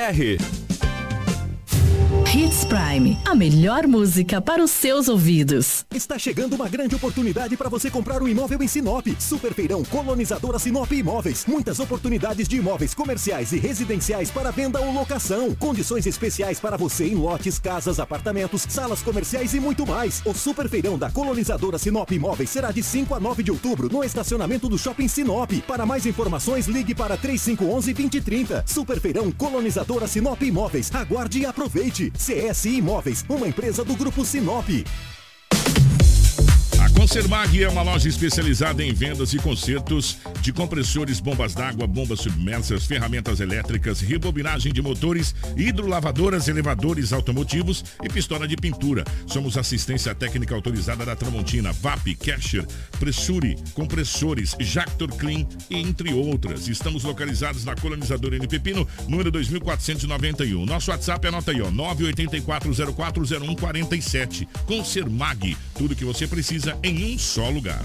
R. Hits Prime, a melhor música para os seus ouvidos. Está chegando uma grande oportunidade para você comprar um imóvel em Sinop. Super Feirão Colonizadora Sinop Imóveis. Muitas oportunidades de imóveis comerciais e residenciais para venda ou locação. Condições especiais para você em lotes, casas, apartamentos, salas comerciais e muito mais. O Super Feirão da Colonizadora Sinop Imóveis será de 5 a 9 de outubro no estacionamento do Shopping Sinop. Para mais informações, ligue para 3511 2030. Super Feirão Colonizadora Sinop Imóveis. Aguarde e aproveite. CS Imóveis, uma empresa do Grupo Sinop. Consermag é uma loja especializada em vendas e consertos de compressores, bombas d'água, bombas submersas, ferramentas elétricas, rebobinagem de motores, hidrolavadoras, elevadores automotivos e pistola de pintura. Somos assistência técnica autorizada da Tramontina, VAP, Casher, Pressure, compressores, Jactor Clean, entre outras. Estamos localizados na colonizadora N Pepino, número 2491. Nosso WhatsApp anota aí, ó, 984040147. Consermag, tudo que você precisa em um só lugar.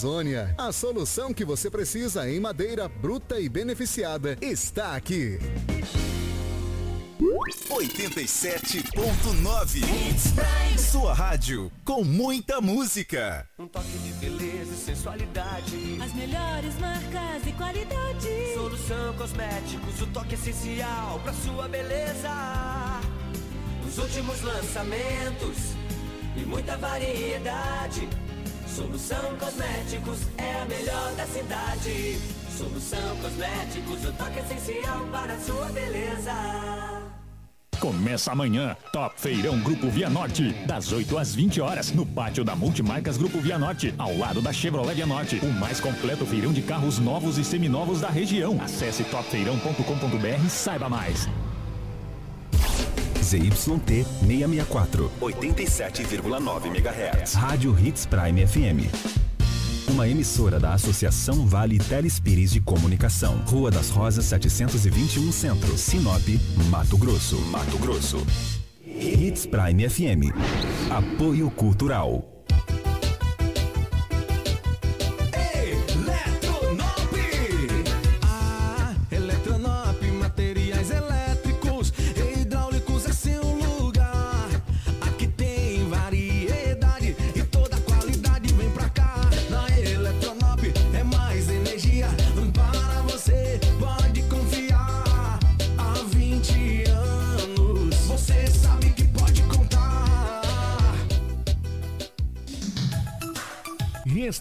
A solução que você precisa em madeira bruta e beneficiada está aqui. 87.9 Sua rádio com muita música. Um toque de beleza e sensualidade. As melhores marcas e qualidade. Solução Cosméticos, o toque essencial pra sua beleza. Os últimos lançamentos e muita variedade. Solução Cosméticos é a melhor da cidade. Solução Cosméticos, o toque essencial para a sua beleza. Começa amanhã, Top Feirão Grupo Via Norte, das 8 às 20 horas, no pátio da Multimarcas Grupo Via Norte, ao lado da Chevrolet Via Norte, o mais completo feirão de carros novos e seminovos da região. Acesse topfeirão.com.br e saiba mais. ZYT 664, 87,9 MHz. Rádio Hits Prime FM. Uma emissora da Associação Vale Telespires de Comunicação. Rua das Rosas 721 Centro, Sinop, Mato Grosso. Mato Grosso. Hits Prime FM. Apoio Cultural.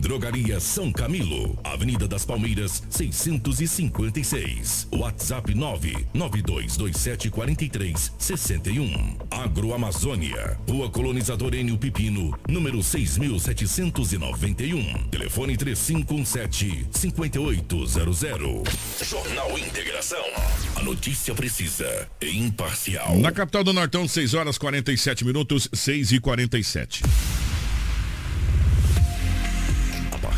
Drogaria São Camilo, Avenida das Palmeiras, 656. WhatsApp 992274361. Agroamazônia, Rua Colonizador Enio Pipino, número 6791. Telefone 3517-5800. Jornal Integração. A notícia precisa e imparcial. Na capital do Nortão, 6 horas 47 minutos, 6 e 47.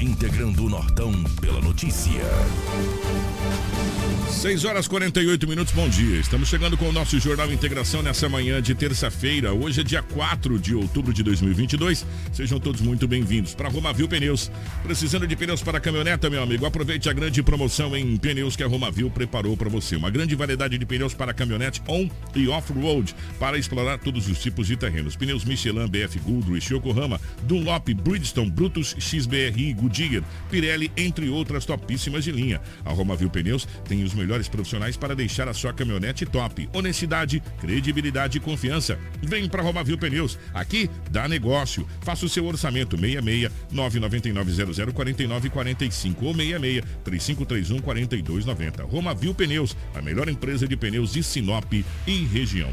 Integrando o Nortão pela notícia. 6 horas 48 minutos, bom dia. Estamos chegando com o nosso Jornal Integração nessa manhã de terça-feira. Hoje é dia 4 de outubro de 2022. Sejam todos muito bem-vindos para Romavil Pneus. Precisando de pneus para caminhoneta, meu amigo? Aproveite a grande promoção em pneus que a Romavil preparou para você. Uma grande variedade de pneus para caminhonete on e off-road para explorar todos os tipos de terrenos. Pneus Michelin, BF Goodrich, Yokohama, Dunlop, Bridgestone, Brutus, XBRI, Goodyear, Pirelli, entre outras topíssimas de linha. A Romavil Pneus tem os melhores profissionais para deixar a sua caminhonete top. Honestidade, credibilidade e confiança. Vem para Romavil Pneus. Aqui dá negócio. Faça o seu orçamento 66 999 00 49 45 ou 66 3531 4290. Romavil Pneus, a melhor empresa de pneus de Sinop e região.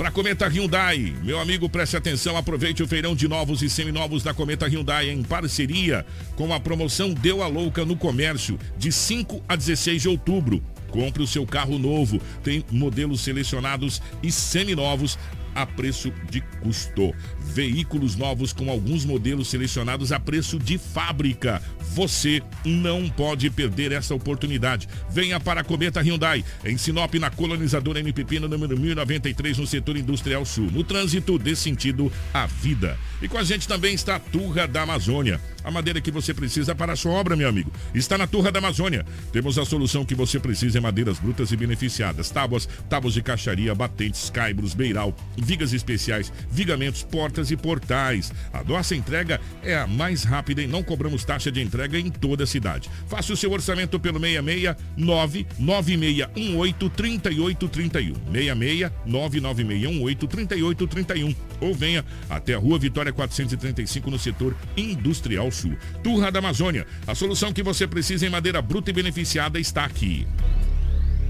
Para Cometa Hyundai, meu amigo, preste atenção, aproveite o feirão de novos e seminovos da Cometa Hyundai em parceria com a promoção Deu a Louca no Comércio, de 5 a 16 de outubro. Compre o seu carro novo. Tem modelos selecionados e seminovos a preço de custo. Veículos novos com alguns modelos selecionados a preço de fábrica. Você não pode perder essa oportunidade. Venha para a Cometa Hyundai, em Sinop, na colonizadora MPP, no número 1093, no setor industrial sul. No trânsito, dê sentido à vida. E com a gente também está a Turra da Amazônia. A madeira que você precisa para a sua obra, meu amigo, está na Turra da Amazônia. Temos a solução que você precisa em madeiras brutas e beneficiadas. Tábuas, tábuas de caixaria, batentes, caibros, beiral, vigas especiais, vigamentos, portas e portais. A nossa entrega é a mais rápida e não cobramos taxa de entrega em toda a cidade. Faça o seu orçamento pelo 669 9618 3831. 66 99618 3831. Ou venha até a Rua Vitória 435 no setor industrial sul. Turra da Amazônia. A solução que você precisa em madeira bruta e beneficiada está aqui.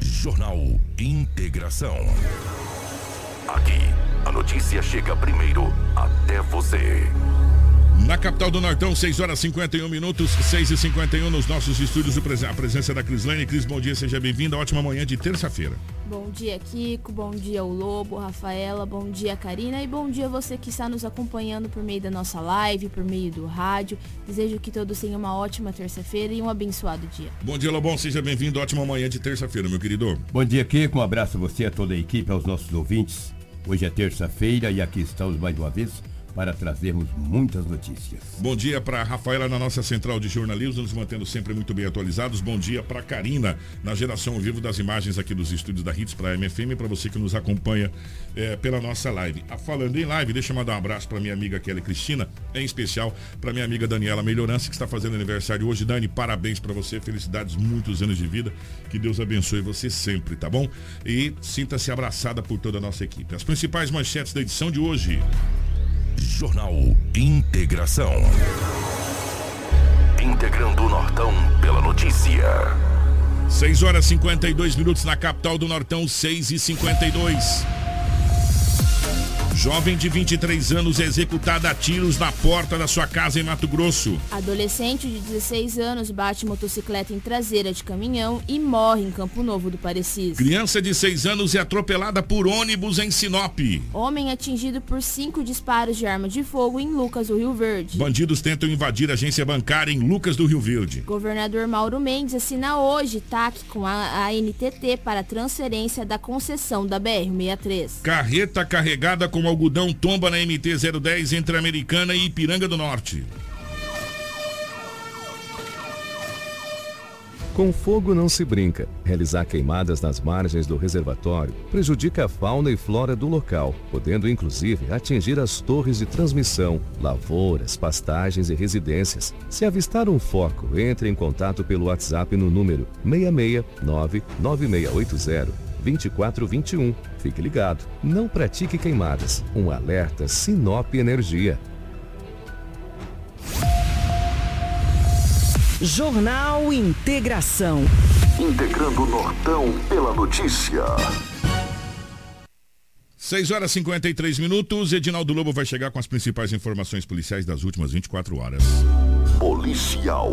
Jornal Integração. Aqui, a notícia chega primeiro até você. Na capital do Nortão, 6 horas 51 minutos, 6 e 51 nos nossos estúdios, a presença da Crislane. Cris, bom dia, seja bem-vinda. Ótima manhã de terça-feira. Bom dia, Kiko. Bom dia, o Lobo, Rafaela. Bom dia, Karina. E bom dia você que está nos acompanhando por meio da nossa live, por meio do rádio. Desejo que todos tenham uma ótima terça-feira e um abençoado dia. Bom dia, Lobão. Seja bem-vindo. Ótima manhã de terça-feira, meu querido. Bom dia, Kiko. Um abraço a você, a toda a equipe, aos nossos ouvintes. Hoje é terça-feira e aqui estamos mais uma vez para trazermos muitas notícias. Bom dia para Rafaela na nossa central de jornalismo, nos mantendo sempre muito bem atualizados. Bom dia para Karina na geração ao vivo das imagens aqui dos estúdios da Hits para a MFM, para você que nos acompanha é, pela nossa live. A falando em live, deixa eu mandar um abraço para minha amiga Kelly Cristina, em especial para minha amiga Daniela Melhorança, que está fazendo aniversário hoje. Dani, parabéns para você, felicidades, muitos anos de vida. Que Deus abençoe você sempre, tá bom? E sinta-se abraçada por toda a nossa equipe. As principais manchetes da edição de hoje. Jornal Integração. Integrando o Nortão pela notícia. 6 horas 52 minutos na capital do Nortão, 6 e 52. Jovem de 23 anos é executada a tiros na porta da sua casa em Mato Grosso. Adolescente de 16 anos bate motocicleta em traseira de caminhão e morre em Campo Novo do Parecis. Criança de 6 anos é atropelada por ônibus em Sinop. Homem atingido por cinco disparos de arma de fogo em Lucas do Rio Verde. Bandidos tentam invadir a agência bancária em Lucas do Rio Verde. Governador Mauro Mendes assina hoje TAC com a ANTT para transferência da concessão da BR-63. Carreta carregada com algodão tomba na MT-010 entre Americana e Ipiranga do Norte. Com fogo não se brinca. Realizar queimadas nas margens do reservatório prejudica a fauna e flora do local, podendo inclusive atingir as torres de transmissão, lavouras, pastagens e residências. Se avistar um foco, entre em contato pelo WhatsApp no número 669 9680 2421. Fique ligado. Não pratique queimadas. Um alerta Sinop Energia. Jornal Integração. Integrando o Nortão pela notícia. 6 horas e 53 minutos. Edinaldo Lobo vai chegar com as principais informações policiais das últimas 24 horas. Policial.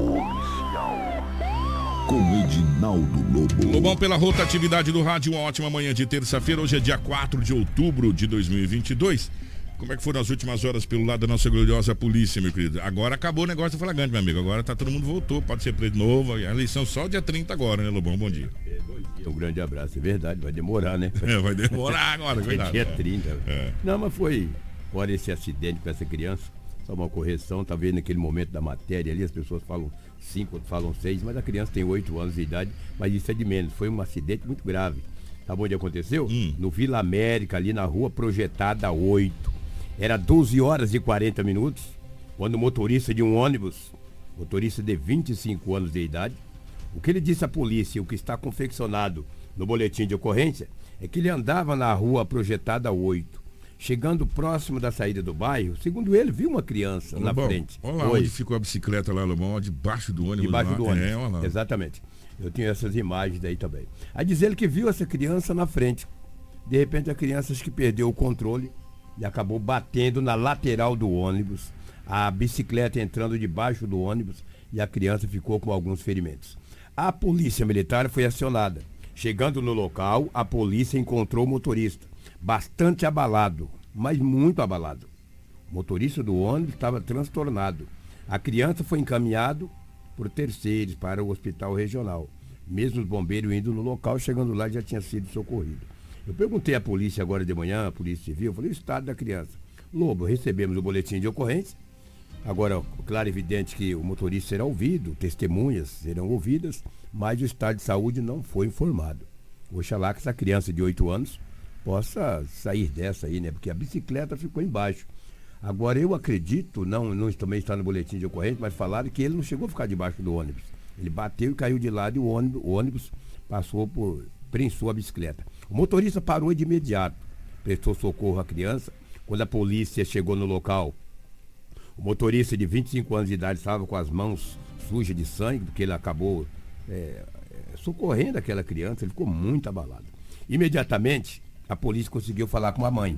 Com Edinaldo Lobo. Lobão pela rotatividade do rádio, uma ótima manhã de terça-feira. Hoje é dia 4 de outubro de 2022. Como é que foram as últimas horas pelo lado da nossa gloriosa polícia, meu querido? Agora acabou o negócio do flagrante, meu amigo. Agora tá todo mundo voltou, pode ser preso de novo. A eleição só dia 30 agora, né, Lobão? Bom dia. Um grande abraço, é verdade, vai demorar, né? É, vai demorar agora, dia É. 30. É. Não, mas foi, fora esse acidente com essa criança, só uma correção, talvez naquele momento da matéria ali, as pessoas falam cinco, falam seis, mas a criança tem oito anos de idade, mas isso é de menos. Foi um acidente muito grave. Sabe onde aconteceu? No Vila América, ali na rua projetada 8. Era 12 horas e 40 minutos, quando o motorista de um ônibus, motorista de 25 anos de idade, o que ele disse à polícia, o que está confeccionado no boletim de ocorrência, é que ele andava na rua projetada 8. Chegando próximo da saída do bairro, segundo ele, viu uma criança na frente. Olha lá Oi. onde ficou a bicicleta lá, Lobão, debaixo do ônibus. Debaixo do ônibus. É. Exatamente. Eu tinha essas imagens aí também. Aí diz ele que viu essa criança na frente. De repente a criança que perdeu o controle e acabou batendo na lateral do ônibus. A bicicleta entrando debaixo do ônibus e a criança ficou com alguns ferimentos. A polícia militar foi acionada. Chegando no local, a polícia encontrou o motorista, bastante abalado. mas muito abalado. O motorista do ônibus estava transtornado. A criança foi encaminhado por terceiros para o hospital regional. Mesmo os bombeiros indo no local, chegando lá já tinha sido socorrido. Eu perguntei à polícia agora de manhã, a polícia civil, eu falei o estado da criança. Lobo, recebemos o boletim de ocorrência. Agora, claro, evidente que o motorista será ouvido, testemunhas serão ouvidas, mas o estado de saúde não foi informado. Oxalá que essa criança de 8 anos possa sair dessa aí, né? Porque a bicicleta ficou embaixo. Agora, eu acredito, não, não também está no boletim de ocorrência, mas falaram que ele não chegou a ficar debaixo do ônibus. Ele bateu e caiu de lado e o ônibus, o ônibus passou por. prensou a bicicleta. O motorista parou de imediato, prestou socorro à criança. Quando a polícia chegou no local, o motorista de 25 anos de idade estava com as mãos sujas de sangue, porque ele acabou é, socorrendo aquela criança, ele ficou muito abalado. Imediatamente, a polícia conseguiu falar com a mãe.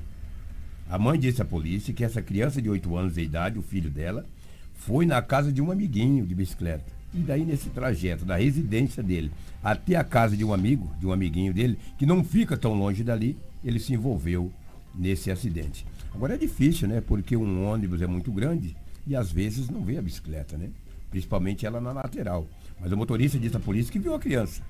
A mãe disse à polícia que essa criança de 8 anos de idade, o filho dela, foi na casa de um amiguinho de bicicleta. E daí, nesse trajeto da residência dele até a casa de um amigo, de um amiguinho dele, que não fica tão longe dali, ele se envolveu nesse acidente. Agora é difícil, né? Porque um ônibus é muito grande e às vezes não vê a bicicleta, né? Principalmente ela na lateral. Mas o motorista disse à polícia que viu a criança.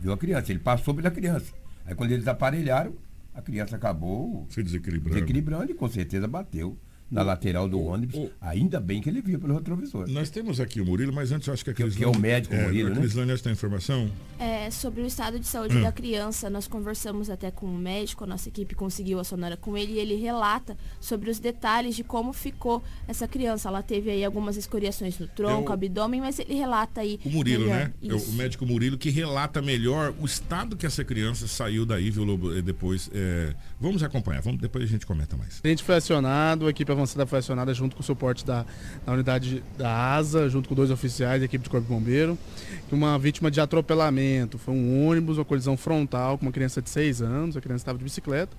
Viu a criança, ele passou pela criança. Aí quando eles aparelharam, a criança acabou se desequilibrando. desequilibrando e com certeza bateu na lateral do ônibus. Ainda bem que ele viu pelo retrovisor. Nós temos aqui o Murilo, mas antes eu acho que aqueles que é o médico é, Murilo, né? Crislane, essa tem informação? É, sobre o estado de saúde Hum. da criança, nós conversamos até com o médico, a nossa equipe conseguiu a sonora com ele e ele relata sobre os detalhes de como ficou essa criança. Ela teve aí algumas escoriações no tronco, É o- abdômen, mas ele relata aí. O Murilo, melhor. né? É o médico Murilo que relata melhor o estado que essa criança saiu daí, viu, Lobo? Depois. é, Vamos acompanhar, vamos, depois a gente comenta mais. A gente foi acionado, a equipe avançada foi acionada junto com o suporte da, da unidade da ASA, junto com dois oficiais da equipe de Corpo de Bombeiro, que uma vítima de atropelamento. Foi um ônibus, uma colisão frontal com uma criança de 6 anos, a criança estava de bicicleta.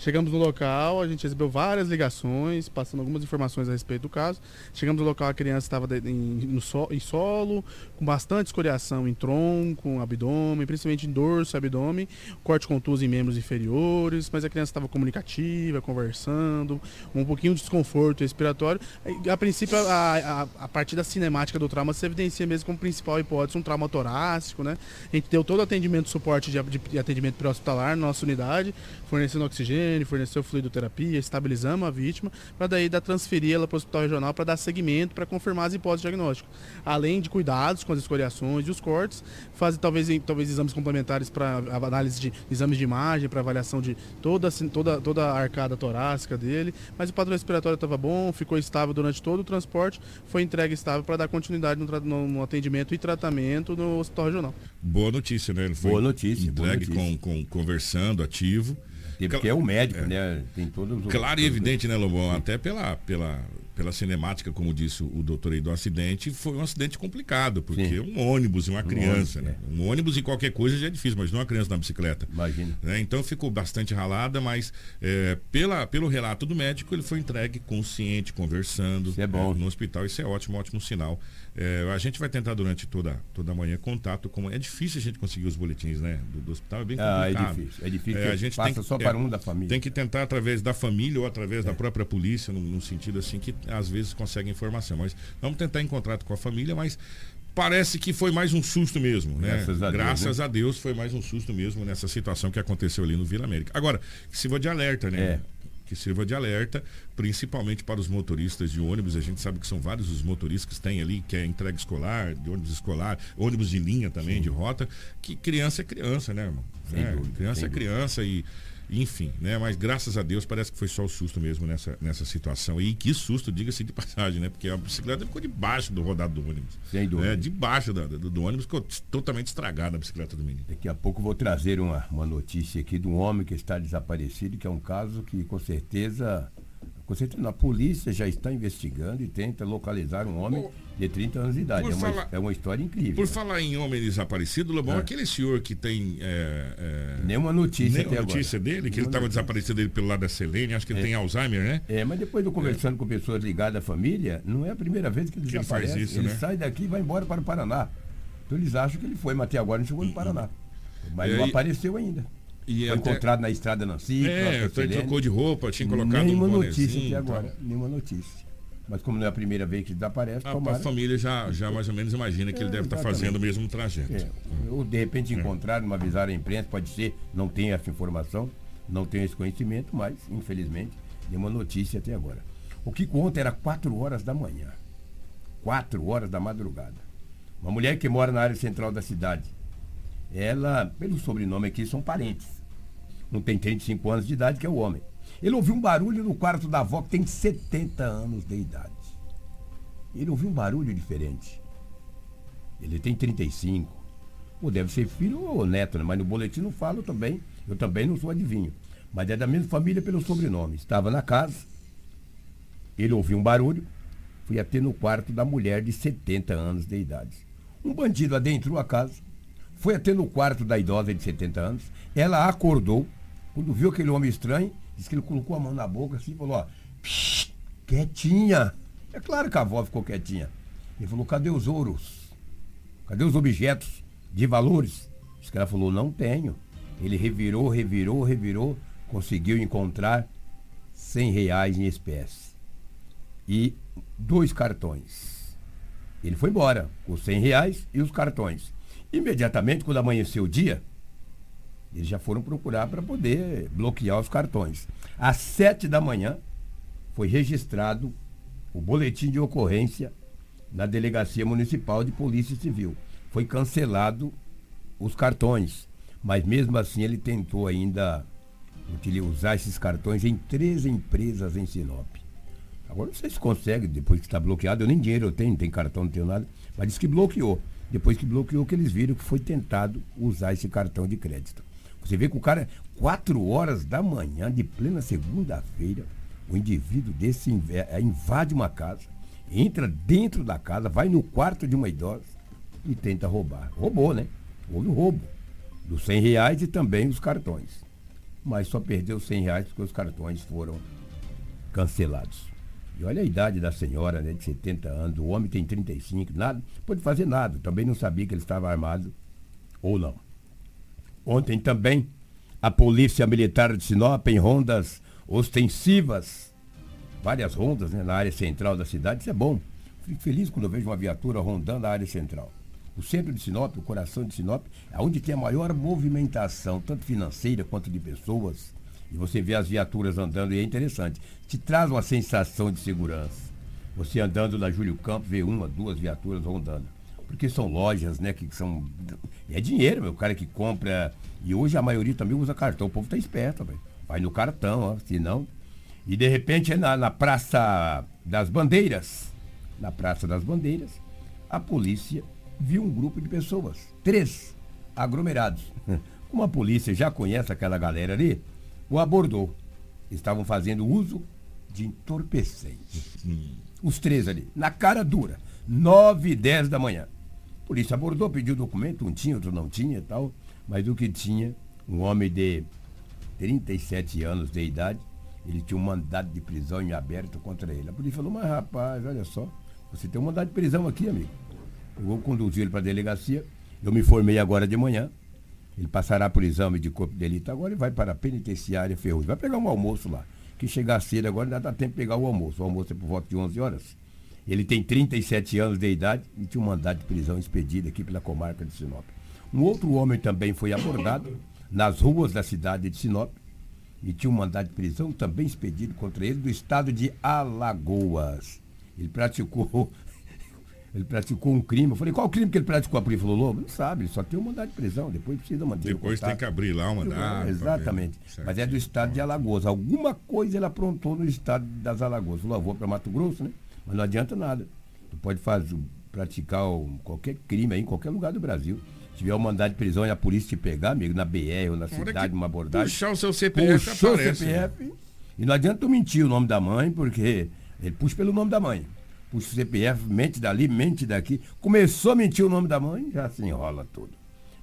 Chegamos no local, a gente recebeu várias ligações, passando algumas informações a respeito do caso. Chegamos no local, a criança estava de- em, em solo, com bastante escoriação em tronco, abdômen, principalmente em dorso abdômen, corte contuso em membros inferiores, mas a criança estava comunicativa, conversando, um pouquinho de desconforto respiratório. A princípio, a, a, a partir da cinemática do trauma, se evidencia mesmo como principal hipótese um trauma torácico, né? A gente deu todo o atendimento, suporte de, de atendimento pré-hospitalar na nossa unidade, fornecendo oxigênio, forneceu fluidoterapia, estabilizamos a vítima, para daí dar transferir ela para o hospital regional para dar seguimento, para confirmar as hipóteses diagnósticas. Além de cuidados com as escoriações e os cortes, fazer talvez, talvez exames complementares para análise de exames de imagem, para avaliação de toda, assim, toda, toda a arcada torácica dele, mas o padrão respiratório estava bom, ficou estável durante todo o transporte, foi entregue estável para dar continuidade no, no- no atendimento e tratamento no hospital regional. Boa notícia, né? Ele foi Boa notícia, boa entregue notícia. Com, com, conversando, ativo. Porque é o médico, né? Tem todos os. Claro e evidente, né, Lobão? Até pela, pela, pela cinemática, como disse o doutor aí do acidente, foi um acidente complicado, porque um ônibus e uma Um criança, ônibus, né? Um ônibus e qualquer coisa já é difícil, mas não uma criança na bicicleta. Imagina. Né? Então ficou bastante ralada, mas é, pela, pelo relato do médico, ele foi entregue consciente, conversando é bom. é, no hospital. Isso é ótimo, ótimo sinal. É, a gente vai tentar durante toda, toda a manhã contato com. É difícil a gente conseguir os boletins, né? Do, do hospital, é bem Ah, é complicado. difícil, é difícil, a gente passa tem só para um da família. Tem que tentar através da família ou através da própria polícia, num, num sentido assim que às vezes consegue informação. Mas vamos tentar em contato com a família, mas parece que foi mais um susto mesmo, né? Graças a Deus, né? a Deus foi mais um susto mesmo nessa situação que aconteceu ali no Vila América. Agora, que sirva de alerta, né? É. Que sirva de alerta, principalmente para os motoristas de ônibus. A gente sabe que são vários os motoristas que têm ali, que é entrega escolar, de ônibus escolar, ônibus de linha também, de rota, que criança é criança, né, irmão? É, criança é criança e enfim, né? Mas graças a Deus parece que foi só o susto mesmo nessa, nessa situação. E que susto, diga-se de passagem, né? Porque a bicicleta ficou debaixo do rodado do ônibus. Sem dúvida. É, debaixo da- do, do ônibus ficou totalmente estragada a bicicleta do menino. Daqui a pouco eu vou trazer uma, uma notícia aqui de um homem que está desaparecido, que é um caso que com certeza, com certeza a polícia já está investigando e tenta localizar um homem de 30 anos de idade. É uma, falar- é uma história incrível. Por falar em homem desaparecido, Lobão, É. aquele senhor que tem. É, é, Nenhuma notícia nenhuma até notícia agora. dele, que ele Nenhuma estava notícia. desaparecido ele pelo lado da Selene, acho que ele É. tem Alzheimer, né? É, mas depois de eu conversando com pessoas ligadas à família, não é a primeira vez que ele Que ele isso, ele né? sai daqui e vai embora para o Paraná. Então eles acham que ele foi, mas até agora não chegou no Paraná. Mas não apareceu ainda. E Foi até- encontrado na estrada Nancy. É, ele trocou de roupa, tinha colocado Nenhuma um notícia até tal. agora. Nenhuma notícia. Mas como não é a primeira vez que desaparece, A, tomara. a família já, já mais ou menos imagina que ele É, deve estar exatamente. fazendo o mesmo trajeto. É, Ou de repente encontraram, não avisaram a imprensa, pode ser, não tem essa informação, não tem esse conhecimento, mas, infelizmente, nenhuma notícia até agora. O que conta era 4 horas da manhã. 4 horas da madrugada. Uma mulher que mora na área central da cidade. Ela, pelo sobrenome aqui, são parentes. Não tem 35 anos de idade, que é o homem. Ele ouviu um barulho no quarto da avó, que tem 70 anos de idade. Ele ouviu um barulho diferente. Ele tem 35. Ou deve ser filho ou neto, né? mas no boletim não falo também. Eu também não sou adivinho. Mas é da mesma família pelo sobrenome. Estava na casa, ele ouviu um barulho, foi até no quarto da mulher de 70 anos de idade. Um bandido adentrou a casa, foi até no quarto da idosa de 70 anos, ela acordou, quando viu aquele homem estranho, disse que ele colocou a mão na boca assim e falou, ó, "Psst, quietinha. É claro que a avó ficou quietinha. Ele falou, cadê os ouros? Cadê os objetos de valores? Diz que ela falou, não tenho. Ele revirou, revirou, revirou, conseguiu encontrar 100 reais em espécie. E dois cartões. Ele foi embora com os 100 reais e os cartões. Imediatamente, quando amanheceu o dia, eles já foram procurar para poder bloquear os cartões. Às sete da manhã, foi registrado o boletim de ocorrência na Delegacia Municipal de Polícia Civil. Foi cancelado os cartões, mas mesmo assim ele tentou ainda utili- usar esses cartões em três empresas em Sinop. Agora não sei se consegue, depois que está bloqueado, eu nem dinheiro eu tenho, não tem cartão, não tenho nada, mas disse que bloqueou. Depois que bloqueou, que eles viram que foi tentado usar esse cartão de crédito. Você vê que o cara, quatro horas da manhã, de plena segunda-feira, o indivíduo desse eh, invade uma casa, entra dentro da casa, vai no quarto de uma idosa e tenta roubar. Roubou, né? Houve o roubo dos 100 reais e também os cartões. Mas só perdeu os 100 reais porque os cartões foram cancelados. E olha a idade da senhora, né, de 70 anos, o homem tem 35, nada, pode fazer nada. Também não sabia que ele estava armado ou não. Ontem também, a Polícia Militar de Sinop, em rondas ostensivas, várias rondas né, na área central da cidade, isso é bom. Fico feliz quando eu vejo uma viatura rondando a área central. O centro de Sinop, o coração de Sinop, é onde tem a maior movimentação, tanto financeira quanto de pessoas. E você vê as viaturas andando e é interessante. Te traz uma sensação de segurança. Você andando na Júlio Campos, vê uma, duas viaturas rondando. Porque são lojas, né, que são. É dinheiro, meu. O cara que compra. E hoje a maioria também usa cartão. O povo tá esperto, velho. Vai no cartão, ó. Se não. E de repente é na, na Praça das Bandeiras. Na Praça das Bandeiras, a polícia viu um grupo de pessoas. Três aglomerados. Como a polícia já conhece aquela galera ali, o abordou. Estavam fazendo uso de entorpecentes. Os três ali, na cara dura. Nove e dez da manhã. Polícia abordou, pediu documento, um tinha, outro não tinha e tal. Mas o que tinha, um homem de 37 anos de idade, ele tinha um mandado de prisão em aberto contra ele. A polícia falou, mas rapaz, olha só, você tem um mandado de prisão aqui, amigo. Eu vou conduzir ele para a delegacia. Eu me formei agora de manhã. Ele passará por exame de corpo de delito agora e vai para a penitenciária Ferrugem. Vai pegar um almoço lá. Que chegar cedo agora ainda dá tempo de pegar o almoço. O almoço é por volta de 11 horas. Ele tem 37 anos de idade e tinha um mandado de prisão expedido aqui pela comarca de Sinop. Um outro homem também foi abordado nas ruas da cidade de Sinop e tinha um mandado de prisão também expedido contra ele do estado de Alagoas. Ele praticou ele praticou um crime. Eu falei, qual crime que ele praticou? A polícia falou, Lobo, não sabe, ele só tem um mandado de prisão, depois precisa manter o Depois tem que abrir lá o mandado. Exatamente. ver. Mas é do estado de Alagoas. Alguma coisa ele aprontou no estado das Alagoas. Falou, "Ah, vou para Mato Grosso, né? Mas não adianta nada. Tu pode fazer, praticar qualquer crime aí em qualquer lugar do Brasil. Se tiver um mandado de prisão e a polícia te pegar, amigo, na BR ou na hora cidade, numa abordagem. puxar o seu CPF puxou aparece, o CPF. E não adianta tu mentir o nome da mãe, porque ele puxa pelo nome da mãe. Puxa o CPF, mente dali, mente daqui. Começou a mentir o nome da mãe, já se enrola tudo.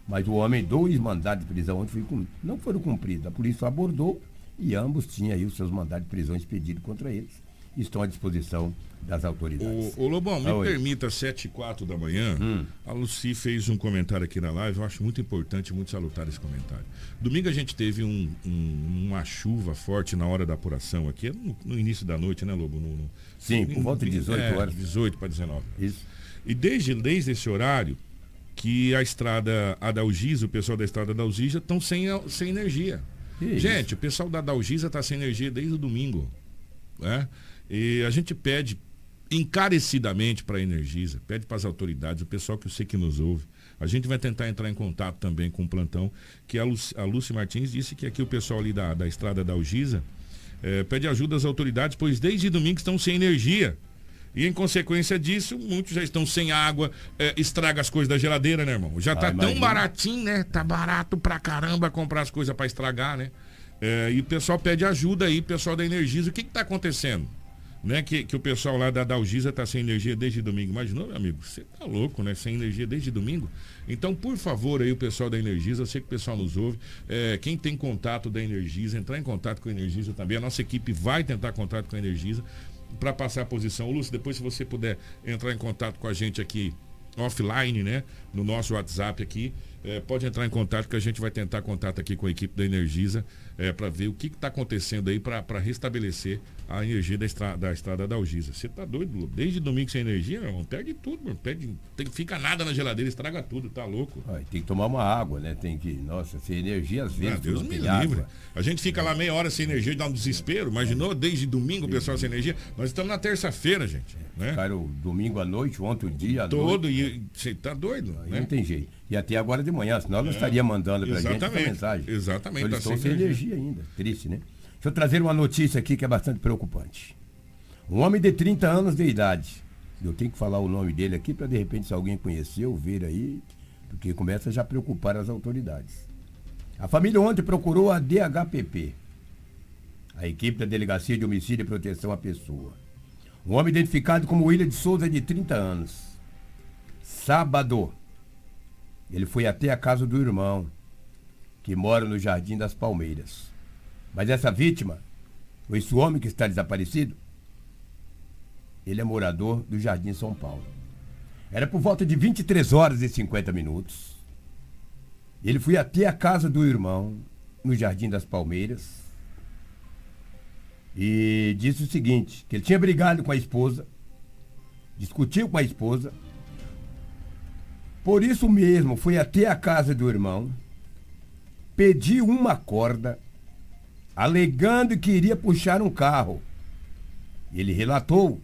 Mas o homem, dois mandados de prisão ontem não foram cumpridos. A polícia abordou e ambos tinham aí os seus mandados de prisão expedidos contra eles. estão à disposição das autoridades. Ô, ô Lobão, me Ah, permita, 7 e 4 da manhã, Hum. a Luci fez um comentário aqui na live, eu acho muito importante, muito salutar esse comentário. Domingo a gente teve um- um- uma chuva forte na hora da apuração aqui, no, no início da noite, né, Lobo? No- no- Sim, por volta de 18 é, horas. 18 para 19. Isso. E desde, desde esse horário que a estrada Adalgisa, o pessoal da estrada Adalgisa estão sem, sem energia. Que gente, o pessoal da Adalgisa está sem energia desde o domingo. Né? E a gente pede encarecidamente para a Energisa, pede para as autoridades, o pessoal que eu sei que nos ouve. A gente vai tentar entrar em contato também com o plantão, que a Lúcia, a Lúcia Martins disse que aqui o pessoal ali da, da estrada da Algisa eh, pede ajuda às autoridades, pois desde domingo estão sem energia. E em consequência disso, muitos já estão sem água, eh, estraga as coisas da geladeira, né, irmão? Já Ah, tá tão baratinho, né? Tá barato pra caramba comprar as coisas para estragar, né? Eh, e o pessoal pede ajuda aí, pessoal da Energisa. O que que tá acontecendo? Né, que, que o pessoal lá da Dalgisa tá sem energia desde domingo. Imaginou, meu amigo? Você tá louco, né? Sem energia desde domingo. Então, por favor, aí o pessoal da Energisa, eu sei que o pessoal nos ouve. é, quem tem contato da Energisa, entrar em contato com a Energisa também. A nossa equipe vai tentar contato com a Energisa para passar a posição. Lúcio, depois se você puder entrar em contato com a gente aqui offline, né? No nosso WhatsApp aqui. é, pode entrar em contato que a gente vai tentar contato aqui com a equipe da Energisa para ver o que está acontecendo aí para restabelecer a energia da, estra, da estrada da Algisa. Você tá doido? Desde domingo sem energia, meu irmão, perde tudo, mano. Perde, tem, fica nada na geladeira, estraga tudo, tá louco? Ai, tem que tomar uma água, né? Tem que, nossa, sem energia às vezes. Ah, Deus me livre. água. A gente fica lá meia hora sem energia e dá um desespero. Imaginou desde domingo o pessoal sem energia? Nós estamos na terça-feira, gente. Né? Ficaram domingo à noite, ontem o dia Todo noite. e você tá doido, Aí né? Não tem jeito. E até agora de manhã, senão ela É. estaria mandando pra gente essa Exatamente. mensagem. Exatamente, tá eles estão sem sem energia ainda. Triste, né? Deixa eu trazer uma notícia aqui que é bastante preocupante. Um homem de 30 anos de idade. Eu tenho que falar o nome dele aqui para de repente se alguém conheceu, ver aí, porque começa já a preocupar as autoridades. A família ontem procurou a DHPP, a equipe da Delegacia de Homicídio e Proteção à Pessoa. Um homem identificado como William de Souza, de 30 anos. Sábado, ele foi até a casa do irmão, que mora no Jardim das Palmeiras. Mas essa vítima, esse homem que está desaparecido, ele é morador do Jardim São Paulo. Era por volta de 23 horas e 50 minutos. Ele foi até a casa do irmão, no Jardim das Palmeiras, e disse o seguinte, que ele tinha brigado com a esposa, discutiu com a esposa, por isso mesmo foi até a casa do irmão, pediu uma corda, alegando que iria puxar um carro. Ele relatou: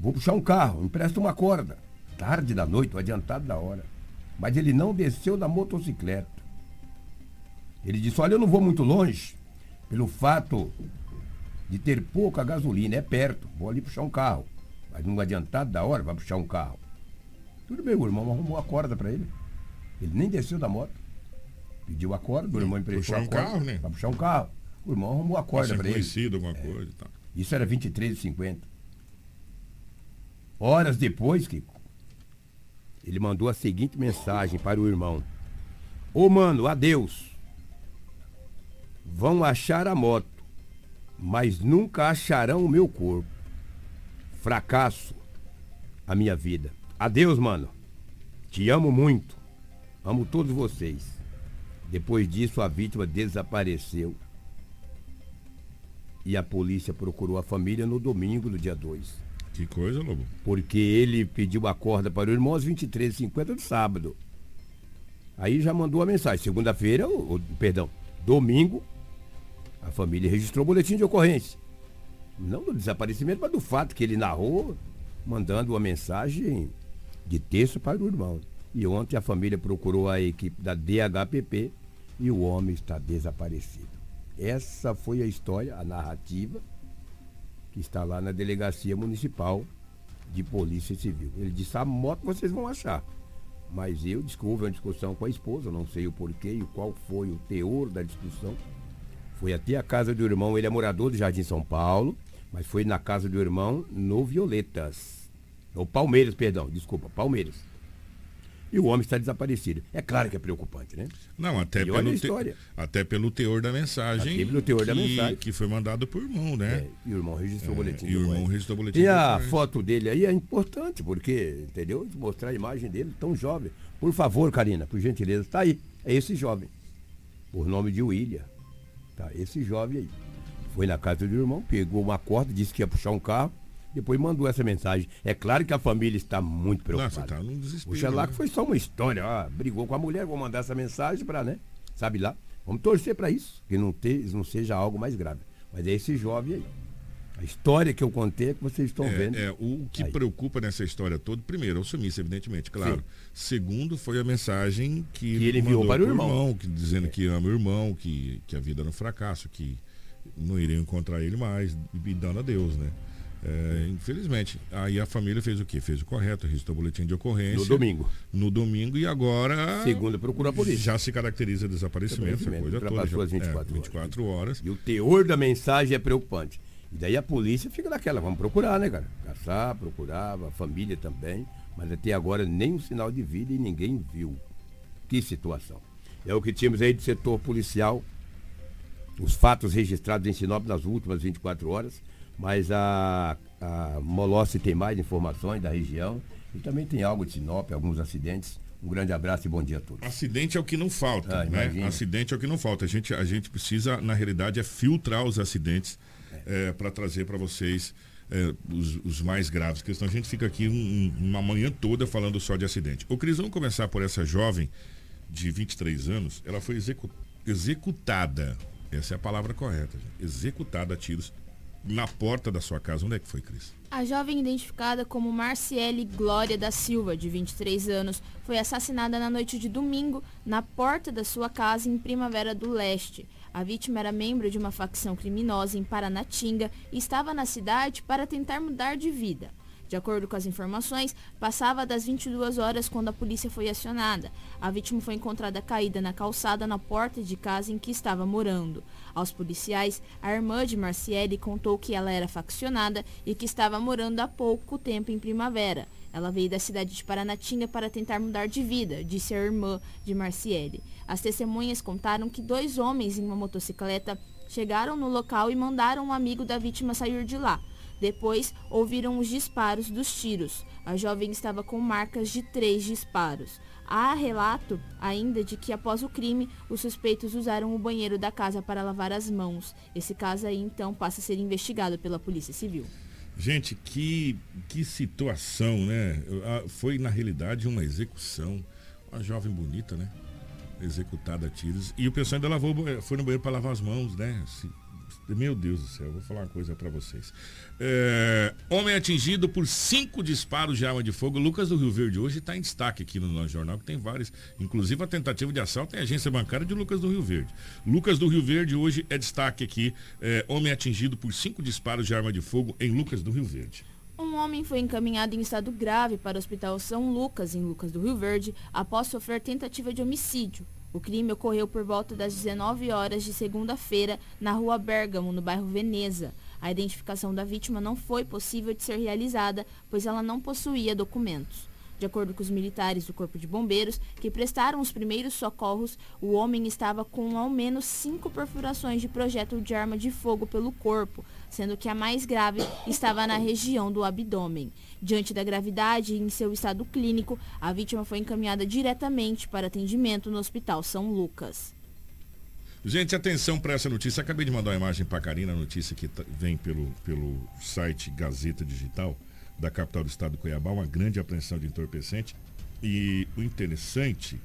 Vou puxar um carro, empresta uma corda. Tarde da noite, adiantado da hora. Mas ele não desceu da motocicleta. Ele disse: Olha, eu não vou muito longe, pelo fato de ter pouca gasolina, é perto, vou ali puxar um carro. Mas num adiantado da hora, vai puxar um carro. Tudo bem, o irmão arrumou a corda para ele. Ele nem desceu da moto. Pediu a corda, o irmão emprestou Puxar a um corda. carro, né? Pra puxar um carro. O irmão arrumou a corda para ele. conhecido, alguma coisa e tal. Isso era 23h50. Horas depois, Kiko, ele mandou a seguinte mensagem para o irmão: Ô mano, adeus. Vão achar a moto, mas nunca acharão o meu corpo. Fracasso a minha vida. Adeus, mano. Te amo muito. Amo todos vocês. Depois disso, a vítima desapareceu. E a polícia procurou a família no domingo, no dia 2. Que coisa, Lobo. Porque ele pediu a corda para o irmão às 23h50 de sábado. Aí já mandou a mensagem. Segunda-feira, perdão, domingo, a família registrou o boletim de ocorrência. Não do desaparecimento, mas do fato que ele narrou, mandando uma mensagem de texto para o irmão. E ontem a família procurou a equipe da DHPP e o homem está desaparecido. Essa foi a história, a narrativa que está lá na delegacia municipal de polícia civil. Ele disse: a moto vocês vão achar. Mas eu descobri uma discussão com a esposa, não sei o porquê e qual foi o teor da discussão. Foi até a casa do irmão, ele é morador do Jardim São Paulo, mas foi na casa do irmão no Violetas. Ou Palmeiras, perdão, desculpa, Palmeiras. E o homem está desaparecido. É claro que é preocupante, né? Não, até E pelo, te- até pelo teor da mensagem. Até pelo teor da que- mensagem. Que foi mandado por irmão, né? É, e o irmão registrou o É, boletim. E o irmão registrou o boletim. E a foto dele aí é importante, porque, entendeu? De Mostrar a imagem dele tão jovem. Por favor, Karina, por gentileza, tá aí. É esse jovem. Por nome de William. Tá, esse jovem aí. Foi na casa do irmão, pegou uma corda, disse que ia puxar um carro, depois mandou essa mensagem. É claro que a família está muito preocupada. Nossa, tá num desespero, Puxa lá né? que foi só uma história, ó, brigou com a mulher, vou mandar essa mensagem para, né? Sabe lá? Vamos torcer para isso, que não, te, não seja algo mais grave. Mas é esse jovem aí. A história que eu contei é que vocês estão vendo. É, é, o que Aí. preocupa nessa história toda, primeiro, é o sumiço, evidentemente, claro. Segundo, foi a mensagem que, Que ele enviou para o pro irmão. que, dizendo que ama o irmão, que, que a vida era um fracasso, que não iriam encontrar ele mais, e dando a Deus, né? É, infelizmente. Aí a família fez o quê? Fez o correto, registrou o boletim de ocorrência. No domingo. No domingo e agora. Segunda procura a polícia. Já se caracteriza desaparecimento, essa coisa toda. as 24 é, 24 horas. E o teor da mensagem é preocupante. E daí a polícia fica naquela, vamos procurar, né, cara? Caçar, procurar, a família também. Mas até agora nenhum sinal de vida e ninguém viu. Que situação. É o que tínhamos aí do setor policial. Os fatos registrados em Sinop nas últimas 24 horas. Mas a, a Molossi tem mais informações da região. E também tem algo de Sinop, alguns acidentes. Um grande abraço e bom dia a todos. Acidente é o que não falta, Ah, né? imagina. Acidente é o que não falta. A gente, a gente precisa, na realidade, é filtrar os acidentes para trazer para vocês é, os, os mais graves. Porque senão a gente fica aqui um- um- uma manhã toda falando só de acidente. Ô, Cris, vamos começar por essa jovem de 23 anos. Ela foi execu- executada. Essa é a palavra correta. gente. Executada a tiros na porta da sua casa. Onde é que foi, Cris? A jovem identificada como Marciele Glória da Silva, de 23 anos, foi assassinada na noite de domingo na porta da sua casa em Primavera do Leste. A vítima era membro de uma facção criminosa em Paranatinga e estava na cidade para tentar mudar de vida. De acordo com as informações, passava das 22 horas quando a polícia foi acionada. A vítima foi encontrada caída na calçada na porta de casa em que estava morando. Aos policiais, a irmã de Marciele contou que ela era faccionada e que estava morando há pouco tempo em Primavera. Ela veio da cidade de Paranatinga para tentar mudar de vida, disse a irmã de Marciele. As testemunhas contaram que dois homens em uma motocicleta chegaram no local e mandaram um amigo da vítima sair de lá. Depois, ouviram os disparos dos tiros. A jovem estava com marcas de três disparos. Há relato ainda de que após o crime, os suspeitos usaram o banheiro da casa para lavar as mãos. Esse caso aí então passa a ser investigado pela Polícia Civil. Gente, que, que situação, né? Ah, Foi, na realidade, uma execução. Uma jovem bonita, né? Executada a tiros. E o pessoal ainda lavou, banheiro- foi no banheiro para lavar as mãos, né? Se- meu Deus do céu, vou falar uma coisa para vocês. É, homem atingido por cinco disparos de arma de fogo. Lucas do Rio Verde hoje está em destaque aqui no nosso jornal, que tem vários. Inclusive a tentativa de assalto em agência bancária de Lucas do Rio Verde. Lucas do Rio Verde hoje é destaque aqui. É, homem atingido por cinco disparos de arma de fogo em Lucas do Rio Verde. Um homem foi encaminhado em estado grave para o Hospital São Lucas, em Lucas do Rio Verde, após sofrer tentativa de homicídio. O crime ocorreu por volta das 19 horas de segunda-feira na rua Bergamo, no bairro Veneza. A identificação da vítima não foi possível de ser realizada, pois ela não possuía documentos. De acordo com os militares do Corpo de Bombeiros, que prestaram os primeiros socorros, o homem estava com ao menos cinco perfurações de projétil de arma de fogo pelo corpo, sendo que a mais grave estava na região do abdômen. Diante da gravidade e em seu estado clínico, a vítima foi encaminhada diretamente para atendimento no Hospital São Lucas. Gente, atenção para essa notícia. Acabei de mandar uma imagem para a Karina, a notícia que tá- vem pelo, pelo site Gazeta Digital da capital do estado do Cuiabá, uma grande apreensão de entorpecente. E o interessante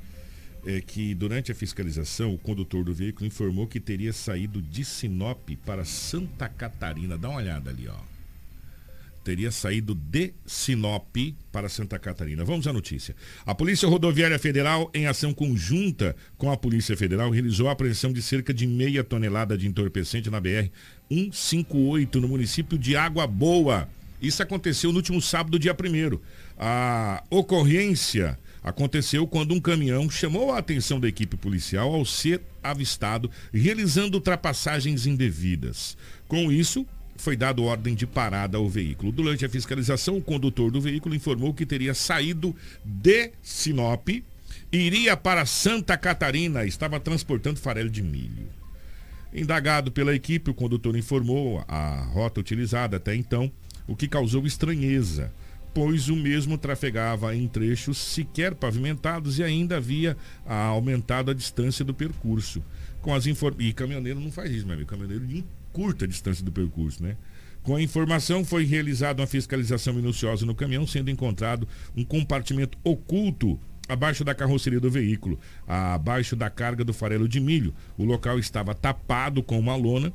é que durante a fiscalização, o condutor do veículo informou que teria saído de Sinop para Santa Catarina. Dá uma olhada ali, ó. Teria saído de Sinop para Santa Catarina. Vamos à notícia. A Polícia Rodoviária Federal, em ação conjunta com a Polícia Federal, realizou a apreensão de cerca de meia tonelada de entorpecente na BR 158, no município de Água Boa. Isso aconteceu no último sábado, dia 1 A ocorrência aconteceu quando um caminhão chamou a atenção da equipe policial ao ser avistado realizando ultrapassagens indevidas. Com isso, foi dado ordem de parada ao veículo. Durante a fiscalização, o condutor do veículo informou que teria saído de Sinop, iria para Santa Catarina, estava transportando farelo de milho. Indagado pela equipe, o condutor informou a rota utilizada até então, o que causou estranheza, pois o mesmo trafegava em trechos sequer pavimentados e ainda havia aumentado a distância do percurso. Com as inform... E caminhoneiro não faz isso, meu amigo. Caminhoneiro encurta a distância do percurso, né? Com a informação, foi realizada uma fiscalização minuciosa no caminhão, sendo encontrado um compartimento oculto abaixo da carroceria do veículo, abaixo da carga do farelo de milho. O local estava tapado com uma lona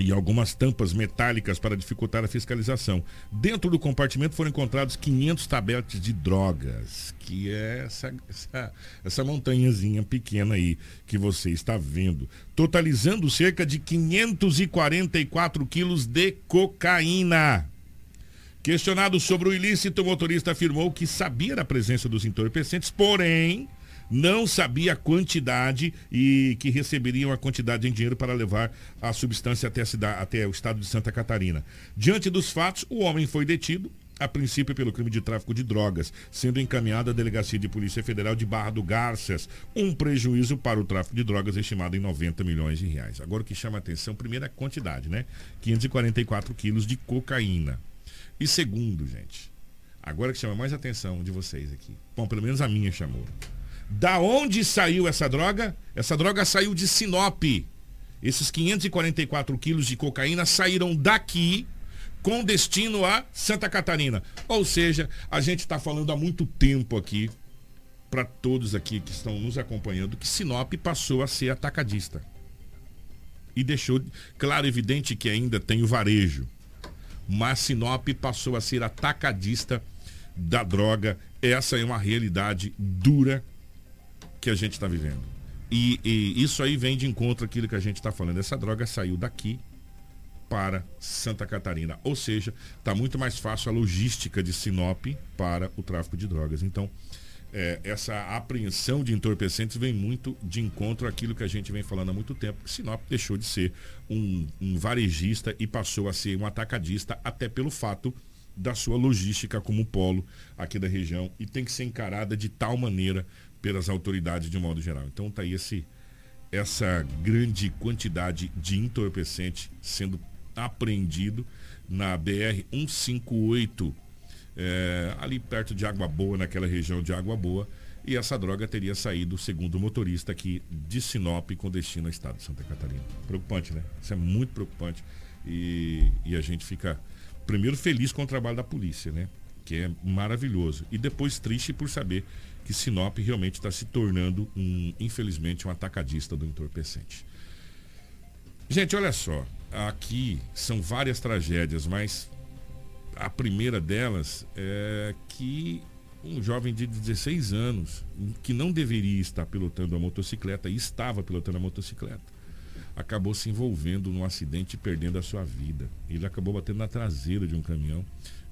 e algumas tampas metálicas para dificultar a fiscalização. Dentro do compartimento foram encontrados 500 tabletes de drogas, que é essa, essa, essa montanhazinha pequena aí que você está vendo, totalizando cerca de 544 quilos de cocaína. Questionado sobre o ilícito, o motorista afirmou que sabia da presença dos entorpecentes, porém não sabia a quantidade e que receberiam a quantidade em dinheiro para levar a substância até, a cidade, até o estado de Santa Catarina. Diante dos fatos, o homem foi detido, a princípio pelo crime de tráfico de drogas, sendo encaminhado à Delegacia de Polícia Federal de Barra do Garças, um prejuízo para o tráfico de drogas estimado em 90 milhões de reais. Agora o que chama a atenção, primeiro é a quantidade, né? 544 quilos de cocaína. E segundo, gente, agora que chama mais atenção de vocês aqui, bom, pelo menos a minha chamou. Da onde saiu essa droga? Essa droga saiu de Sinop. Esses 544 quilos de cocaína saíram daqui com destino a Santa Catarina. Ou seja, a gente está falando há muito tempo aqui, para todos aqui que estão nos acompanhando, que Sinop passou a ser atacadista. E deixou claro evidente que ainda tem o varejo mas Sinop passou a ser atacadista da droga. Essa é uma realidade dura que a gente está vivendo. E, e, isso aí vem de encontro àquilo que a gente está falando. Essa droga saiu daqui para Santa Catarina. Ou seja, está muito mais fácil a logística de Sinop para o tráfico de drogas. Então, é, essa apreensão de entorpecentes vem muito de encontro àquilo que a gente vem falando há muito tempo, que Sinop deixou de ser um, um varejista e passou a ser um atacadista, até pelo fato da sua logística como polo aqui da região e tem que ser encarada de tal maneira pelas autoridades de um modo geral. Então tá aí esse, essa grande quantidade de entorpecente sendo apreendido na BR 158 é, ali perto de Água Boa, naquela região de Água Boa. E essa droga teria saído, segundo o motorista, aqui de Sinop com destino ao estado de Santa Catarina. Preocupante, né? Isso é muito preocupante. E, e a gente fica, primeiro, feliz com o trabalho da polícia, né? Que é maravilhoso. E depois triste por saber que Sinop realmente está se tornando, um, infelizmente, um atacadista do entorpecente. Gente, olha só. Aqui são várias tragédias, mas a primeira delas é que um jovem de 16 anos, que não deveria estar pilotando a motocicleta e estava pilotando a motocicleta, acabou se envolvendo num acidente e perdendo a sua vida. Ele acabou batendo na traseira de um caminhão.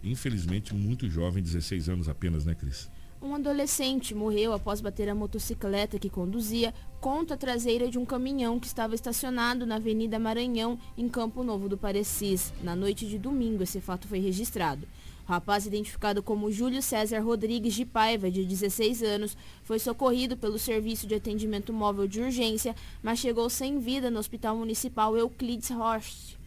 Infelizmente, muito jovem, 16 anos apenas, né, Cris? Um adolescente morreu após bater a motocicleta que conduzia contra a traseira de um caminhão que estava estacionado na Avenida Maranhão, em Campo Novo do Parecis. Na noite de domingo, esse fato foi registrado. O rapaz, identificado como Júlio César Rodrigues de Paiva, de 16 anos, foi socorrido pelo Serviço de Atendimento Móvel de Urgência, mas chegou sem vida no Hospital Municipal Euclides Horst.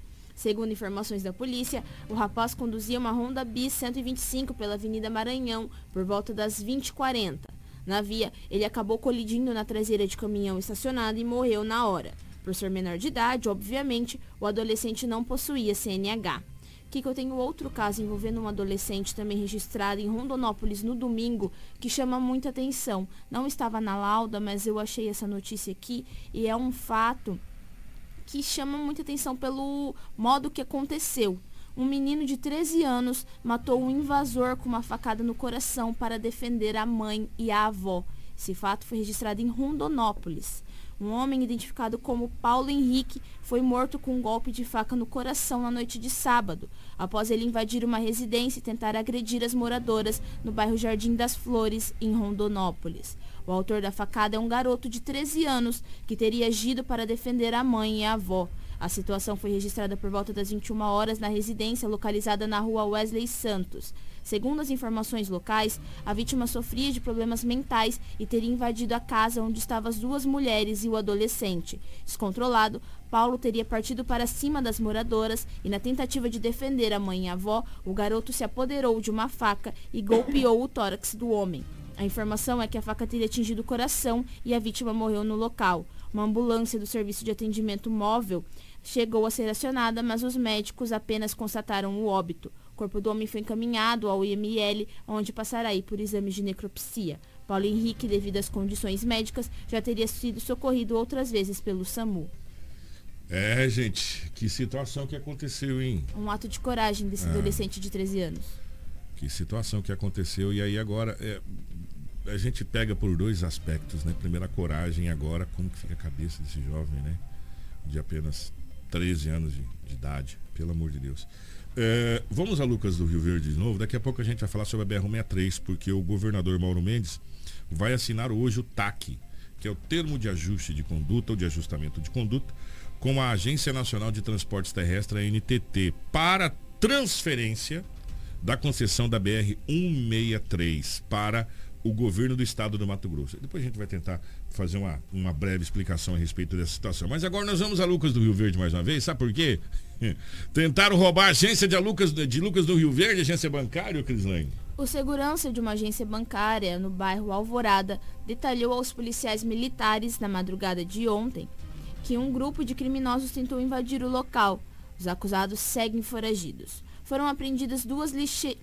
Segundo informações da polícia, o rapaz conduzia uma Honda Bis 125 pela Avenida Maranhão por volta das 20h40. Na via, ele acabou colidindo na traseira de caminhão estacionado e morreu na hora. Por ser menor de idade, obviamente, o adolescente não possuía CNH. Que eu tenho outro caso envolvendo um adolescente também registrado em Rondonópolis no domingo que chama muita atenção. Não estava na lauda, mas eu achei essa notícia aqui e é um fato que chama muita atenção pelo modo que aconteceu. Um menino de 13 anos matou um invasor com uma facada no coração para defender a mãe e a avó. Esse fato foi registrado em Rondonópolis. Um homem identificado como Paulo Henrique foi morto com um golpe de faca no coração na noite de sábado, após ele invadir uma residência e tentar agredir as moradoras no bairro Jardim das Flores, em Rondonópolis. O autor da facada é um garoto de 13 anos que teria agido para defender a mãe e a avó. A situação foi registrada por volta das 21 horas na residência localizada na rua Wesley Santos. Segundo as informações locais, a vítima sofria de problemas mentais e teria invadido a casa onde estavam as duas mulheres e o adolescente. Descontrolado, Paulo teria partido para cima das moradoras e, na tentativa de defender a mãe e a avó, o garoto se apoderou de uma faca e golpeou o tórax do homem. A informação é que a faca teria atingido o coração e a vítima morreu no local. Uma ambulância do Serviço de Atendimento Móvel chegou a ser acionada, mas os médicos apenas constataram o óbito. O corpo do homem foi encaminhado ao IML, onde passará aí por exames de necropsia. Paulo Henrique, devido às condições médicas, já teria sido socorrido outras vezes pelo SAMU. É, gente, que situação que aconteceu, hein? Um ato de coragem desse Ah. adolescente de 13 anos. Que situação que aconteceu. E aí agora é, a gente pega por dois aspectos, né? Primeiro a coragem agora como que fica a cabeça desse jovem, né? De apenas 13 anos de, de idade, pelo amor de Deus. É, vamos a Lucas do Rio Verde de novo. Daqui a pouco a gente vai falar sobre a BR-163, porque o governador Mauro Mendes vai assinar hoje o TAC, que é o termo de ajuste de conduta ou de ajustamento de conduta, com a Agência Nacional de Transportes Terrestres, a NTT, para transferência da concessão da BR-163 para o governo do estado do Mato Grosso. Depois a gente vai tentar fazer uma, uma breve explicação a respeito dessa situação. Mas agora nós vamos a Lucas do Rio Verde mais uma vez, sabe por quê? Tentaram roubar a agência de Lucas, de Lucas do Rio Verde, agência bancária, Crislane. O segurança de uma agência bancária no bairro Alvorada detalhou aos policiais militares na madrugada de ontem que um grupo de criminosos tentou invadir o local. Os acusados seguem foragidos. Foram apreendidas duas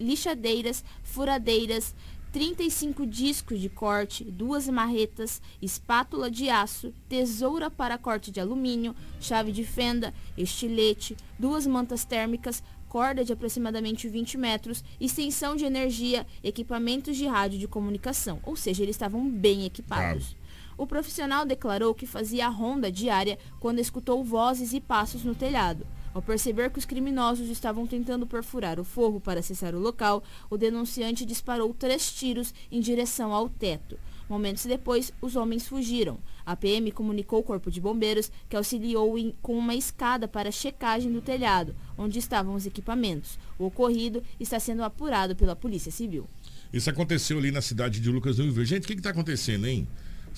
lixadeiras, furadeiras, 35 discos de corte, duas marretas, espátula de aço, tesoura para corte de alumínio, chave de fenda, estilete, duas mantas térmicas, corda de aproximadamente 20 metros, extensão de energia, equipamentos de rádio de comunicação. Ou seja, eles estavam bem equipados. O profissional declarou que fazia a ronda diária quando escutou vozes e passos no telhado. Ao perceber que os criminosos estavam tentando perfurar o forro para acessar o local, o denunciante disparou três tiros em direção ao teto. Momentos depois, os homens fugiram. A PM comunicou ao Corpo de Bombeiros que auxiliou em- com uma escada para a checagem do telhado, onde estavam os equipamentos. O ocorrido está sendo apurado pela Polícia Civil. Isso aconteceu ali na cidade de Lucas do Rio Verde. Gente, o que está acontecendo, hein?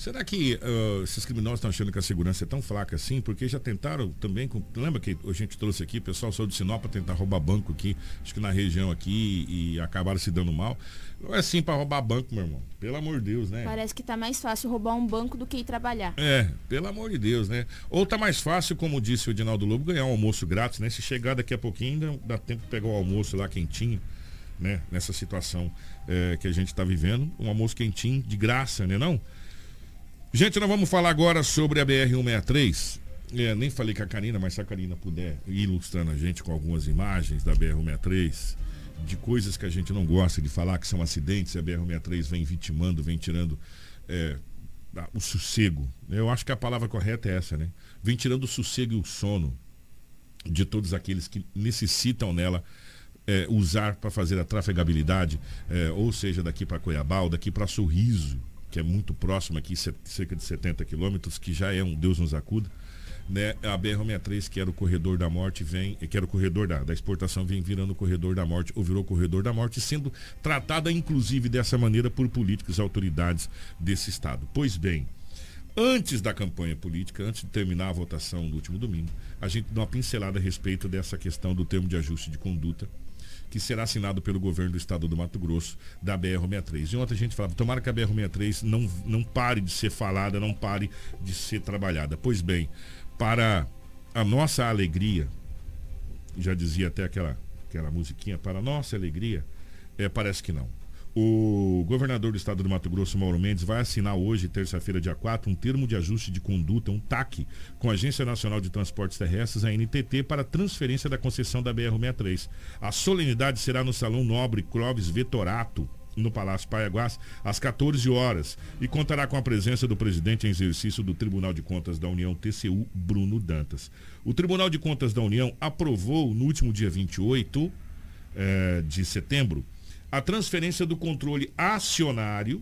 Será que ah, esses criminosos estão achando que a segurança é tão fraca assim? Porque já tentaram também. Com, lembra que a gente trouxe aqui, o pessoal saiu de Sinop para tentar roubar banco aqui, acho que na região aqui, e acabaram se dando mal. Não é assim para roubar banco, meu irmão. Pelo amor de Deus, né? Parece que está mais fácil roubar um banco do que ir trabalhar. É, pelo amor de Deus, né? Ou tá mais fácil, como disse o Edinaldo Lobo, ganhar um almoço grátis, né? Se chegar daqui a pouquinho, ainda dá tempo de pegar o almoço lá quentinho, né? Nessa situação é, que a gente está vivendo. Um almoço quentinho, de graça, né não? Gente, nós vamos falar agora sobre a BR-163. É, nem falei com a Karina, mas se a Karina puder ir ilustrando a gente com algumas imagens da BR-163, de coisas que a gente não gosta de falar, que são acidentes, e a BR-163 vem vitimando, vem tirando é, o sossego. Eu acho que a palavra correta é essa, né? Vem tirando o sossego e o sono de todos aqueles que necessitam nela é, usar para fazer a trafegabilidade, é, ou seja, daqui para Cuiabá, ou daqui para Sorriso, que é muito próximo aqui, ce- cerca de 70 quilômetros, que já é um Deus nos acuda. Né? A BR-63, que era o corredor da morte, vem, que era o corredor da, da exportação, vem virando o corredor da morte, ou virou o corredor da morte, sendo tratada inclusive dessa maneira por políticos e autoridades desse estado. Pois bem, antes da campanha política, antes de terminar a votação no último domingo, a gente dá uma pincelada a respeito dessa questão do termo de ajuste de conduta que será assinado pelo governo do estado do Mato Grosso da BR-63. E ontem a gente falava, tomara que a BR-63 não, não pare de ser falada, não pare de ser trabalhada. Pois bem, para a nossa alegria, já dizia até aquela, aquela musiquinha, para a nossa alegria, é, parece que não. O governador do estado do Mato Grosso, Mauro Mendes, vai assinar hoje, terça-feira, dia 4, um termo de ajuste de conduta, um TAC, com a Agência Nacional de Transportes Terrestres, a NTT, para transferência da concessão da BR-63. A solenidade será no Salão Nobre Clóvis Vetorato, no Palácio Paiaguás, às 14 horas, e contará com a presença do presidente em exercício do Tribunal de Contas da União, TCU, Bruno Dantas. O Tribunal de Contas da União aprovou, no último dia 28 eh, de setembro, a transferência do controle acionário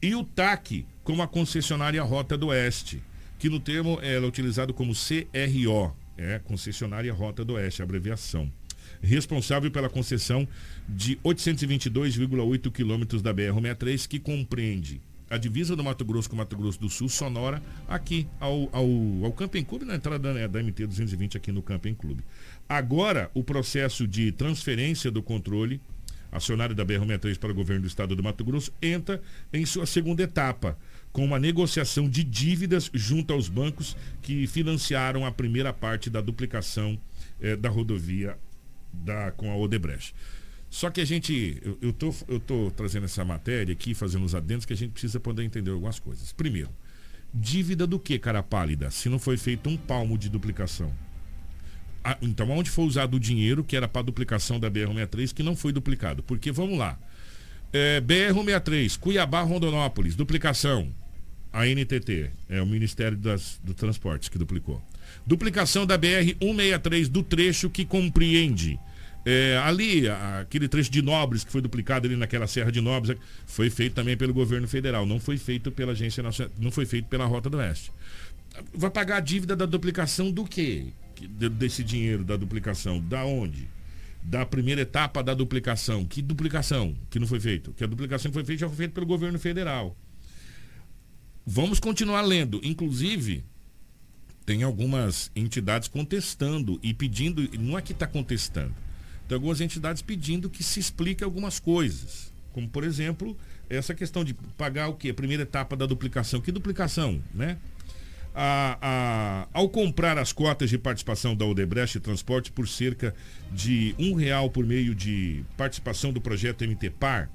e o TAC como a concessionária Rota do Oeste, que no termo ela é utilizado como CRO, É concessionária Rota do Oeste, abreviação. Responsável pela concessão de 822,8 quilômetros da BR-63, que compreende a divisa do Mato Grosso com Mato Grosso do Sul, Sonora, aqui ao, ao, ao Camping Clube, na entrada né, da MT-220 aqui no Camping Clube. Agora, o processo de transferência do controle acionário da BR-63 para o governo do estado do Mato Grosso, entra em sua segunda etapa, com uma negociação de dívidas junto aos bancos que financiaram a primeira parte da duplicação eh, da rodovia da, com a Odebrecht. Só que a gente, eu, eu, tô, eu tô trazendo essa matéria aqui, fazendo os adendos, que a gente precisa poder entender algumas coisas. Primeiro, dívida do que, cara pálida, se não foi feito um palmo de duplicação? Então, onde foi usado o dinheiro que era para duplicação da BR-63 que não foi duplicado? Porque, vamos lá, é, BR-63, Cuiabá, Rondonópolis, duplicação, a NTT, é o Ministério das, do Transportes que duplicou. Duplicação da BR-163 do trecho que compreende é, ali, aquele trecho de Nobres que foi duplicado ali naquela Serra de Nobres, foi feito também pelo governo federal, não foi feito pela Agência Nacional, não foi feito pela Rota do Oeste. Vai pagar a dívida da duplicação do quê? Desse dinheiro da duplicação? Da onde? Da primeira etapa da duplicação. Que duplicação que não foi feito? Que a duplicação que foi feita já foi feita pelo governo federal. Vamos continuar lendo. Inclusive, tem algumas entidades contestando e pedindo, não é que está contestando, tem algumas entidades pedindo que se explique algumas coisas. Como, por exemplo, essa questão de pagar o quê? A primeira etapa da duplicação. Que duplicação, né? A, a, ao comprar as cotas de participação da Odebrecht Transporte por cerca de um real por meio de participação do projeto MT Par,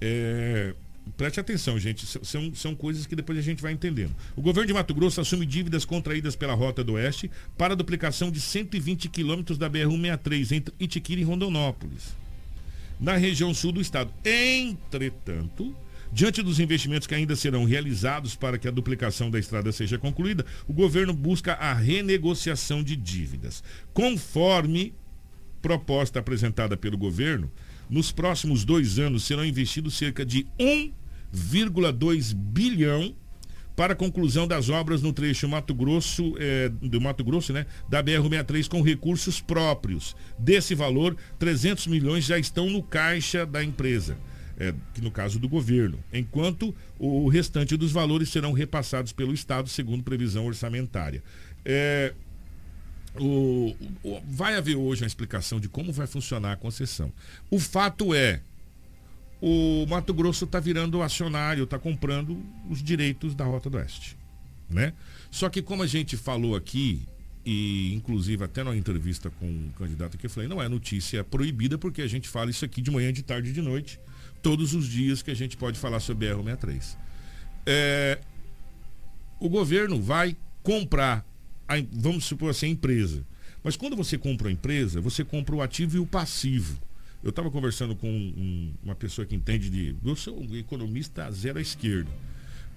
é, Preste atenção, gente, são, são coisas que depois a gente vai entendendo. O governo de Mato Grosso assume dívidas contraídas pela Rota do Oeste para a duplicação de 120 quilômetros da BR-163 entre Itiquira e Rondonópolis, na região sul do estado. Entretanto, diante dos investimentos que ainda serão realizados para que a duplicação da estrada seja concluída, o governo busca a renegociação de dívidas. Conforme proposta apresentada pelo governo, nos próximos dois anos serão investidos cerca de 1,2 bilhão para a conclusão das obras no trecho Mato Grosso, é, do Mato Grosso, né, da BR-63 com recursos próprios. Desse valor, 300 milhões já estão no caixa da empresa, é, que no caso do governo, enquanto o restante dos valores serão repassados pelo Estado segundo previsão orçamentária. É, o, o, vai haver hoje uma explicação de como vai funcionar a concessão. O fato é, o Mato Grosso está virando acionário, está comprando os direitos da Rota do Oeste. Né? Só que como a gente falou aqui, e inclusive até na entrevista com um candidato aqui, eu falei, não é notícia proibida, porque a gente fala isso aqui de manhã, de tarde e de noite, todos os dias que a gente pode falar sobre a BR-63. É, o governo vai comprar a, vamos supor assim, a empresa. Mas quando você compra uma empresa, você compra o ativo e o passivo. Eu estava conversando com um, uma pessoa que entende de. Eu sou um economista zero à esquerda.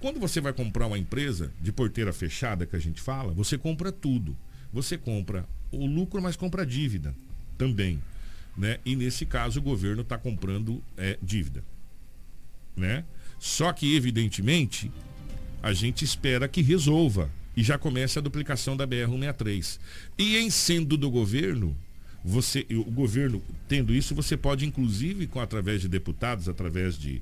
Quando você vai comprar uma empresa de porteira fechada, que a gente fala, você compra tudo. Você compra o lucro, mas compra a dívida também. Né? E nesse caso o governo está comprando é, dívida. Né? Só que, evidentemente, a gente espera que resolva e já começa a duplicação da BR-163. E em sendo do governo, você, o governo tendo isso, você pode inclusive, com através de deputados, através de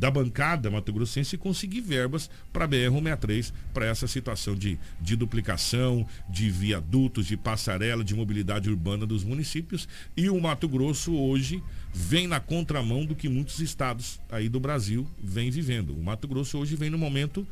da bancada Mato Grossense conseguir verbas para a BR-163, para essa situação de, de duplicação, de viadutos, de passarela, de mobilidade urbana dos municípios. E o Mato Grosso hoje vem na contramão do que muitos estados aí do Brasil vêm vivendo. O Mato Grosso hoje vem no momento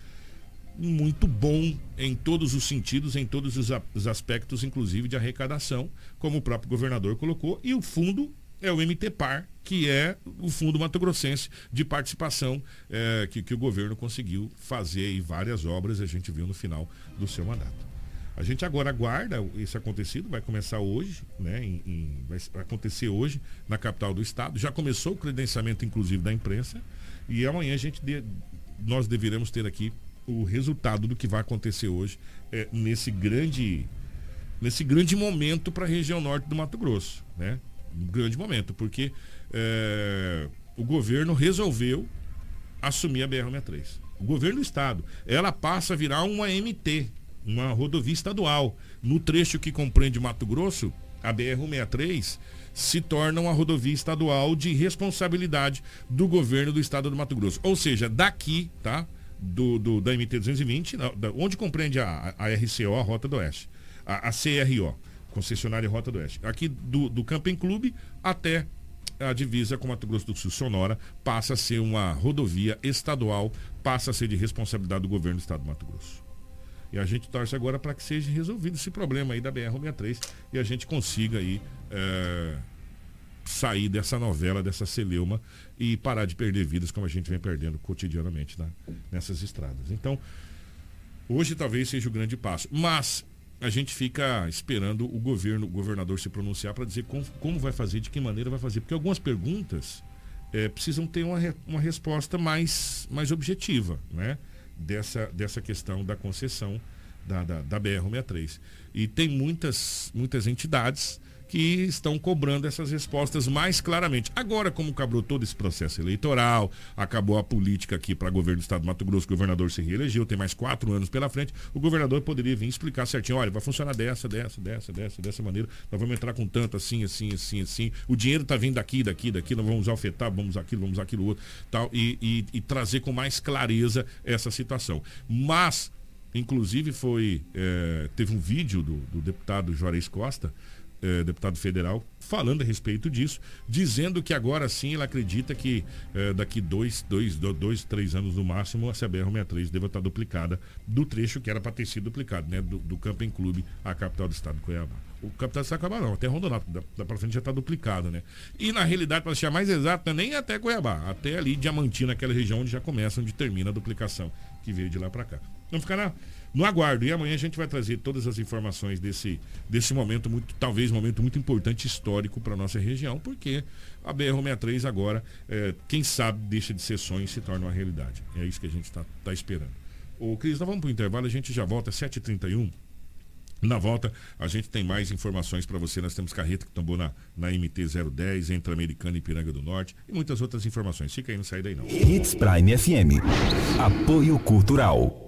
muito bom em todos os sentidos, em todos os, aspectos, inclusive de arrecadação, como o próprio governador colocou, e o fundo é o MTPAR, que é o Fundo Mato Grossense de participação é, que, que, o governo conseguiu fazer e várias obras a gente viu no final do seu mandato. A gente agora aguarda isso acontecido, vai começar hoje, né, em, em, vai acontecer hoje na capital do estado. Já começou o credenciamento, inclusive, da imprensa, e amanhã a gente de, nós deveremos ter aqui o resultado do que vai acontecer hoje é, nesse grande nesse grande momento para a região norte do Mato Grosso, né? Um grande momento, porque é, o governo resolveu assumir a BR-63. O governo do estado, ela passa a virar uma MT, uma rodovia estadual. No trecho que compreende Mato Grosso, a BR-163 se torna uma rodovia estadual de responsabilidade do governo do estado do Mato Grosso. Ou seja, daqui, tá? Do, do da MT-220, onde compreende a, a RCO, a Rota do Oeste, a, a CRO, concessionária Rota do Oeste. Aqui do, do Camping Clube até a divisa com Mato Grosso do Sul Sonora passa a ser uma rodovia estadual, passa a ser de responsabilidade do governo do estado do Mato Grosso. E a gente torce agora para que seja resolvido esse problema aí da BR-63 e a gente consiga aí é, sair dessa novela, dessa celeuma e parar de perder vidas como a gente vem perdendo cotidianamente né, nessas estradas. Então, hoje talvez seja o grande passo. Mas a gente fica esperando o governo, o governador se pronunciar para dizer como, como, vai fazer, de que maneira vai fazer. Porque algumas perguntas é, precisam ter uma, uma resposta mais, mais objetiva, né? Dessa, dessa questão da concessão da, da, da BR-63. E tem muitas, muitas entidades que estão cobrando essas respostas mais claramente. Agora, como acabou todo esse processo eleitoral, acabou a política aqui para governo do estado do Mato Grosso, o governador se reelegeu, tem mais quatro anos pela frente, o governador poderia vir explicar certinho, olha, vai funcionar dessa, dessa, dessa, dessa, dessa maneira, nós vamos entrar com tanto assim, assim, assim, assim, o dinheiro está vindo daqui, daqui, daqui, nós vamos FETAB, vamos aquilo, vamos aquilo outro, tal, e, e, e trazer com mais clareza essa situação. Mas, inclusive, foi, é, teve um vídeo do, do deputado Juarez Costa, eh, deputado federal, falando a respeito disso, dizendo que agora sim ele acredita que eh, daqui dois, dois, dois, três anos no máximo a CBR-63 deva estar duplicada do trecho que era para ter sido duplicado, né? Do, do Camping Clube à capital do estado de Cuiabá. O capital do estado de Cuiabá não, até Rondonópolis, da, da para frente já está duplicado, né? E na realidade, para ser mais exato, nem até Cuiabá, até ali Diamantina, aquela região onde já começa, onde termina a duplicação que veio de lá para cá. Não ficar na no aguardo. E amanhã a gente vai trazer todas as informações desse, desse momento, muito, talvez um momento muito importante histórico para a nossa região, porque a BR-63 agora, é, quem sabe, deixa de ser sonho e se torna uma realidade. É isso que a gente está tá esperando. Ô, Cris, nós vamos para o intervalo, a gente já volta às 7h31. Na volta, a gente tem mais informações para você. Nós temos carreta que tombou na, na MT-010, entre Americana e Piranga do Norte e muitas outras informações. Fica aí, não sai daí não. Hits Prime FM. Apoio Cultural.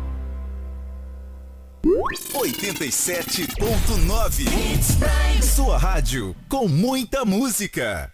87.9 Sua rádio com muita música.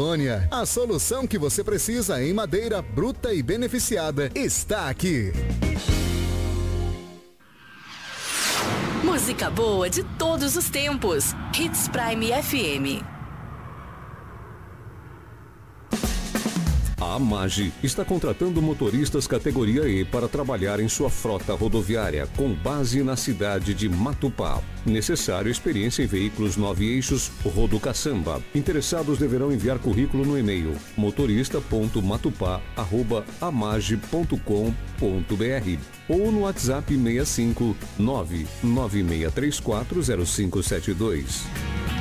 A solução que você precisa em madeira bruta e beneficiada está aqui. Música boa de todos os tempos. Hits Prime FM. A AMAGE está contratando motoristas categoria E para trabalhar em sua frota rodoviária, com base na cidade de Matupá. Necessário experiência em veículos nove eixos Rodo Caçamba. Interessados deverão enviar currículo no e-mail motorista.matupá.amage.com.br ou no WhatsApp 65 996340572.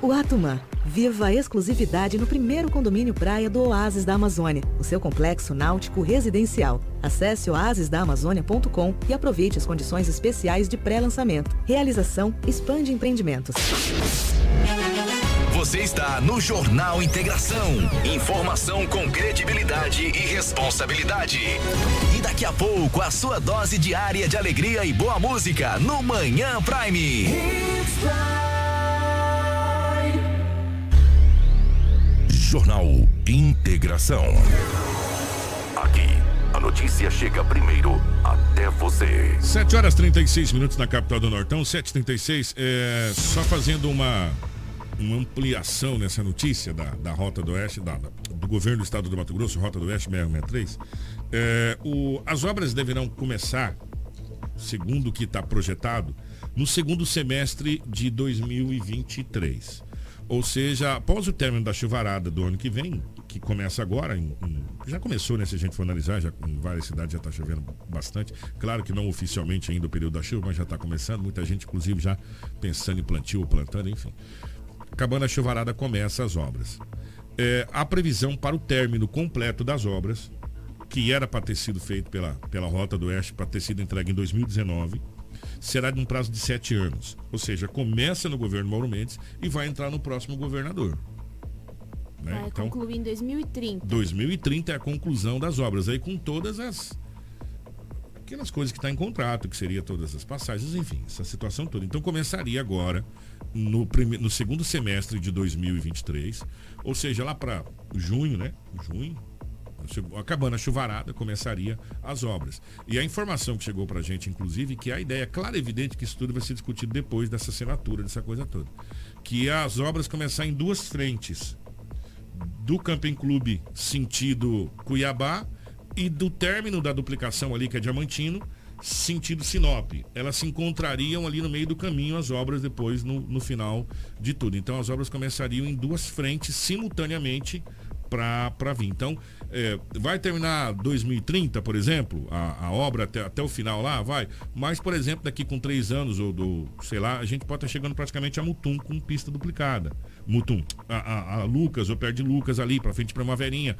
O Atumã. Viva a exclusividade no primeiro condomínio praia do Oásis da Amazônia, o seu complexo náutico residencial. Acesse oasisdaamazônia.com e aproveite as condições especiais de pré-lançamento. Realização Expande Empreendimentos. Você está no Jornal Integração. Informação com credibilidade e responsabilidade. E daqui a pouco, a sua dose diária de alegria e boa música no Manhã Prime. Jornal Integração. Aqui, a notícia chega primeiro até você. 7 horas 36 minutos na capital do Nortão, 7h36. É, só fazendo uma, uma ampliação nessa notícia da, da Rota do Oeste, da, do governo do estado do Mato Grosso, Rota do Oeste 663. É, o, as obras deverão começar, segundo o que está projetado, no segundo semestre de 2023. Ou seja, após o término da chuvarada do ano que vem, que começa agora, em- em- já começou, né? Se a gente for analisar, já, em várias cidades já está chovendo bastante. Claro que não oficialmente ainda o período da chuva, mas já está começando. Muita gente, inclusive, já pensando em plantio ou plantando, enfim. Acabando a chuvarada, começa as obras. É, a previsão para o término completo das obras, que era para ter sido feito pela, pela Rota do Oeste, para ter sido entregue em 2019, será de um prazo de sete anos. Ou seja, começa no governo Mauro Mendes e vai entrar no próximo governador. Né? Vai Então, concluir em 2030. 2030 é a conclusão das obras, aí com todas as aquelas coisas que está em contrato, que seria todas as passagens, enfim, essa situação toda. Então começaria agora no, prime- no segundo semestre de 2023, ou seja, lá para junho, né? Junho, acabando a chuvarada, começaria as obras. E a informação que chegou para a gente, inclusive, que a ideia é clara e evidente que isso tudo vai ser discutido depois dessa assinatura, dessa coisa toda. Que as obras começar em duas frentes do Camping Clube sentido Cuiabá e do término da duplicação ali, que é Diamantino, sentido Sinop. Elas se encontrariam ali no meio do caminho, as obras depois no, no final de tudo. Então as obras começariam em duas frentes simultaneamente para vir. Então, é, vai terminar 2030, por exemplo, a, a obra até, até o final lá, vai. Mas, por exemplo, daqui com três anos, ou do, sei lá, a gente pode estar chegando praticamente a Mutum com pista duplicada. Mutum, a, a- a Lucas, ou perto de Lucas ali, para frente Primaverinha.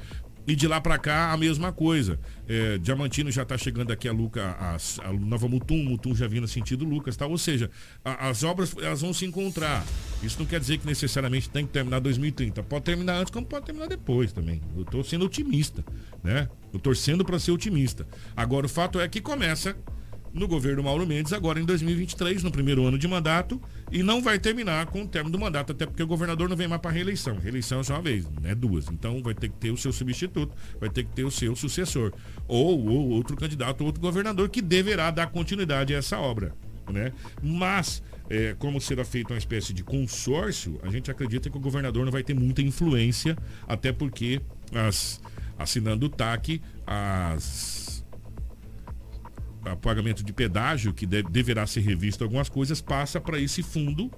E de lá para cá a mesma coisa. É, Diamantino já está chegando aqui a Luca, a, a Nova Mutum, Mutum já vindo sentido Lucas, tá? Ou seja, a- as obras elas vão se encontrar. Isso não quer dizer que necessariamente tem que terminar 2030. Pode terminar antes, como pode terminar depois também. Eu estou sendo otimista, né? Eu torcendo para ser otimista. Agora o fato é que começa no governo Mauro Mendes agora em 2023, no primeiro ano de mandato, e não vai terminar com o término do mandato, até porque o governador não vem mais para reeleição. Reeleição é só uma vez, não é duas. Então vai ter que ter o seu substituto, vai ter que ter o seu sucessor. Ou, ou outro candidato, outro governador que deverá dar continuidade a essa obra. Né? Mas, é, como será feita uma espécie de consórcio, a gente acredita que o governador não vai ter muita influência, até porque as, assinando o TAC, as a pagamento de pedágio, que de- deverá ser revisto algumas coisas, passa para esse fundo,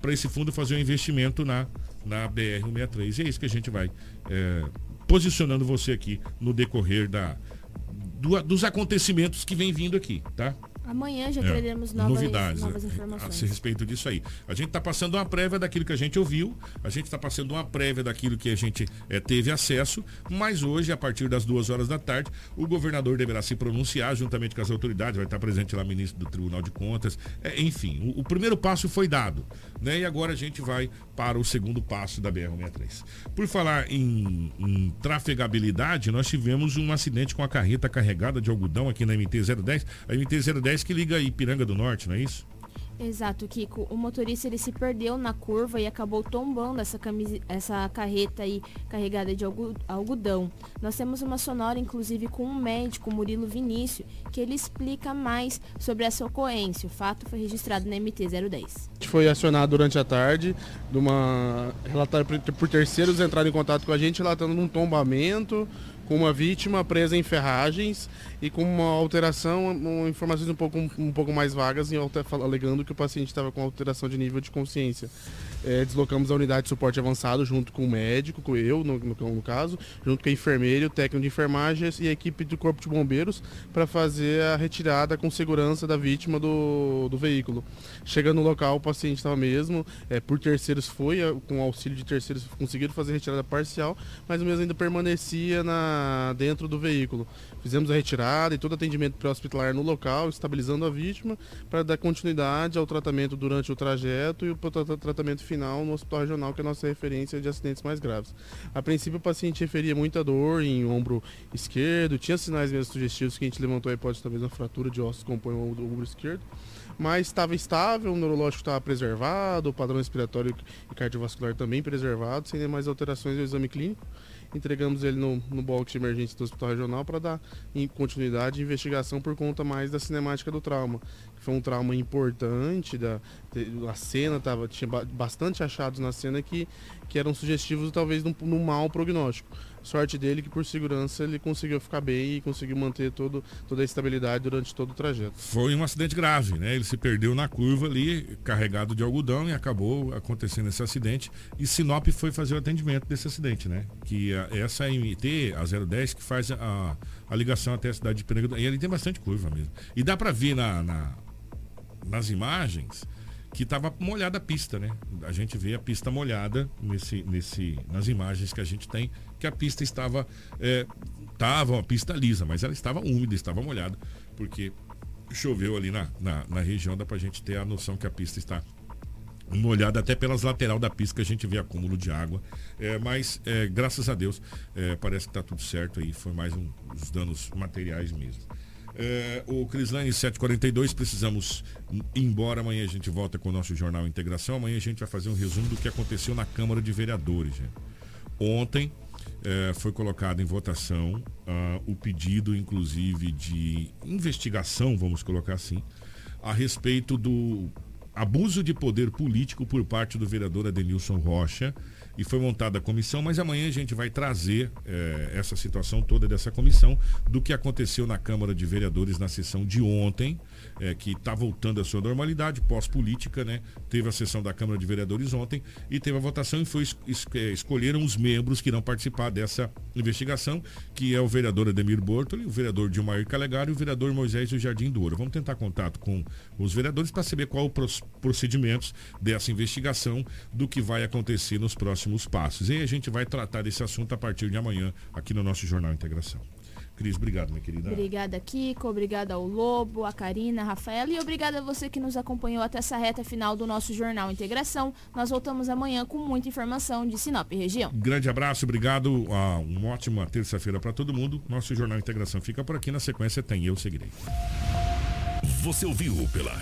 para esse fundo fazer um investimento na, na BR-163. E é isso que a gente vai é, posicionando você aqui no decorrer da, do- dos acontecimentos que vem vindo aqui, tá? Amanhã já É, teremos novas, novidades novas a- a informações. esse respeito disso aí. A gente está passando uma prévia daquilo que a gente ouviu, a gente está passando uma prévia daquilo que a gente eh, teve acesso, mas hoje, a partir das duas horas da tarde, o governador deverá se pronunciar juntamente com as autoridades, vai estar presente lá o ministro do Tribunal de Contas, Eh, enfim, o, o primeiro passo foi dado, né? E agora a gente vai para o segundo passo da BR-163. Por falar em, em trafegabilidade, nós tivemos um acidente com a carreta carregada de algodão aqui na MT-010, a MT-010 que liga Ipiranga do Norte, não é isso? Exato, Kiko. O motorista ele se perdeu na curva e acabou tombando essa, camise... essa carreta aí carregada de algodão. Nós temos uma sonora, inclusive, com um médico, Murilo Vinícius, que ele explica mais sobre essa ocorrência. O fato foi registrado na MT-010. A gente foi acionado durante a tarde de uma por terceiros entraram em contato com a gente relatando um tombamento com uma vítima presa em ferragens e com uma alteração, informações um pouco, um pouco mais vagas, fal- alegando que o paciente estava com alteração de nível de consciência. É, deslocamos a unidade de suporte avançado junto com o médico, com eu, no, no- no caso, junto com a enfermeira, o técnico de enfermagem e a equipe do Corpo de Bombeiros para fazer a retirada com segurança da vítima do, do veículo. Chegando no local, o paciente estava mesmo, é, por terceiros foi, é, com auxílio de terceiros conseguiram fazer a retirada parcial, mas o mesmo ainda permanecia na, dentro do veículo. Fizemos a retirada e todo atendimento pré-hospitalar no local, estabilizando a vítima para dar continuidade ao tratamento durante o trajeto e o tra- tra- tratamento final no hospital regional, que é a nossa referência de acidentes mais graves. A princípio, o paciente referia muita dor em ombro esquerdo, tinha sinais mesmo sugestivos que a gente levantou a hipótese talvez uma fratura de ossos que compõe o ombro esquerdo mas estava estável, o neurológico estava preservado, o padrão respiratório e cardiovascular também preservado, sem mais alterações no exame clínico. Entregamos ele no, no box de emergência do Hospital Regional para dar continuidade de investigação por conta mais da cinemática do trauma. Que foi um trauma importante, da, a cena tava, tinha ba- bastante achados na cena que, que eram sugestivos talvez num, num mau prognóstico. Sorte dele que por segurança ele conseguiu ficar bem e conseguiu manter todo, toda a estabilidade durante todo o trajeto. Foi um acidente grave, né? Ele se perdeu na curva ali, carregado de algodão, e acabou acontecendo esse acidente. E Sinop foi fazer o atendimento desse acidente, né? Que a- essa MT, a 010, que faz a, a ligação até a cidade de do- E ali tem bastante curva mesmo. E dá pra ver na, na- nas imagens que estava molhada a pista, né? A gente vê a pista molhada nesse, nesse, nas imagens que a gente tem, que a pista estava, é, estava uma pista lisa, mas ela estava úmida, estava molhada, porque choveu ali na, na, na região, dá pra gente ter a noção que a pista está molhada até pelas lateral da pista que a gente vê acúmulo de água. É, mas é, graças a Deus é, parece que está tudo certo aí. Foi mais um, os danos materiais mesmo. É, o Crislane 742, precisamos ir embora. Amanhã a gente volta com o nosso Jornal Integração. Amanhã a gente vai fazer um resumo do que aconteceu na Câmara de Vereadores. gente. Ontem eh, foi colocado em votação ah, o pedido, inclusive, de investigação, vamos colocar assim, a respeito do abuso de poder político por parte do vereador Adenilson Rocha. E foi montada a comissão, mas amanhã a gente vai trazer eh, essa situação toda dessa comissão do que aconteceu na Câmara de Vereadores na sessão de ontem, eh, que está voltando à sua normalidade, pós-política, né? Teve a sessão da Câmara de Vereadores ontem e teve a votação e foi es- eh, escolheram os membros que irão participar dessa investigação, que é o vereador Ademir Bortoli, o vereador Dilmair Calegari e o vereador Moisés do Jardim do Ouro. Vamos tentar contato com os vereadores para saber qual os procedimentos dessa investigação do que vai acontecer nos próximos passos. E a gente vai tratar desse assunto a partir de amanhã aqui no nosso Jornal Integração. Cris, obrigado, minha querida. Obrigada, Kiko. Obrigada ao Lobo, a Karina, a Rafaela e obrigada a você que nos acompanhou até essa reta final do nosso Jornal Integração. Nós voltamos amanhã com muita informação de Sinop e região. Grande abraço, obrigado. Ah, uma ótima terça-feira para todo mundo. Nosso Jornal Integração fica por aqui. Na sequência tem Eu Seguirei. Você ouviu pela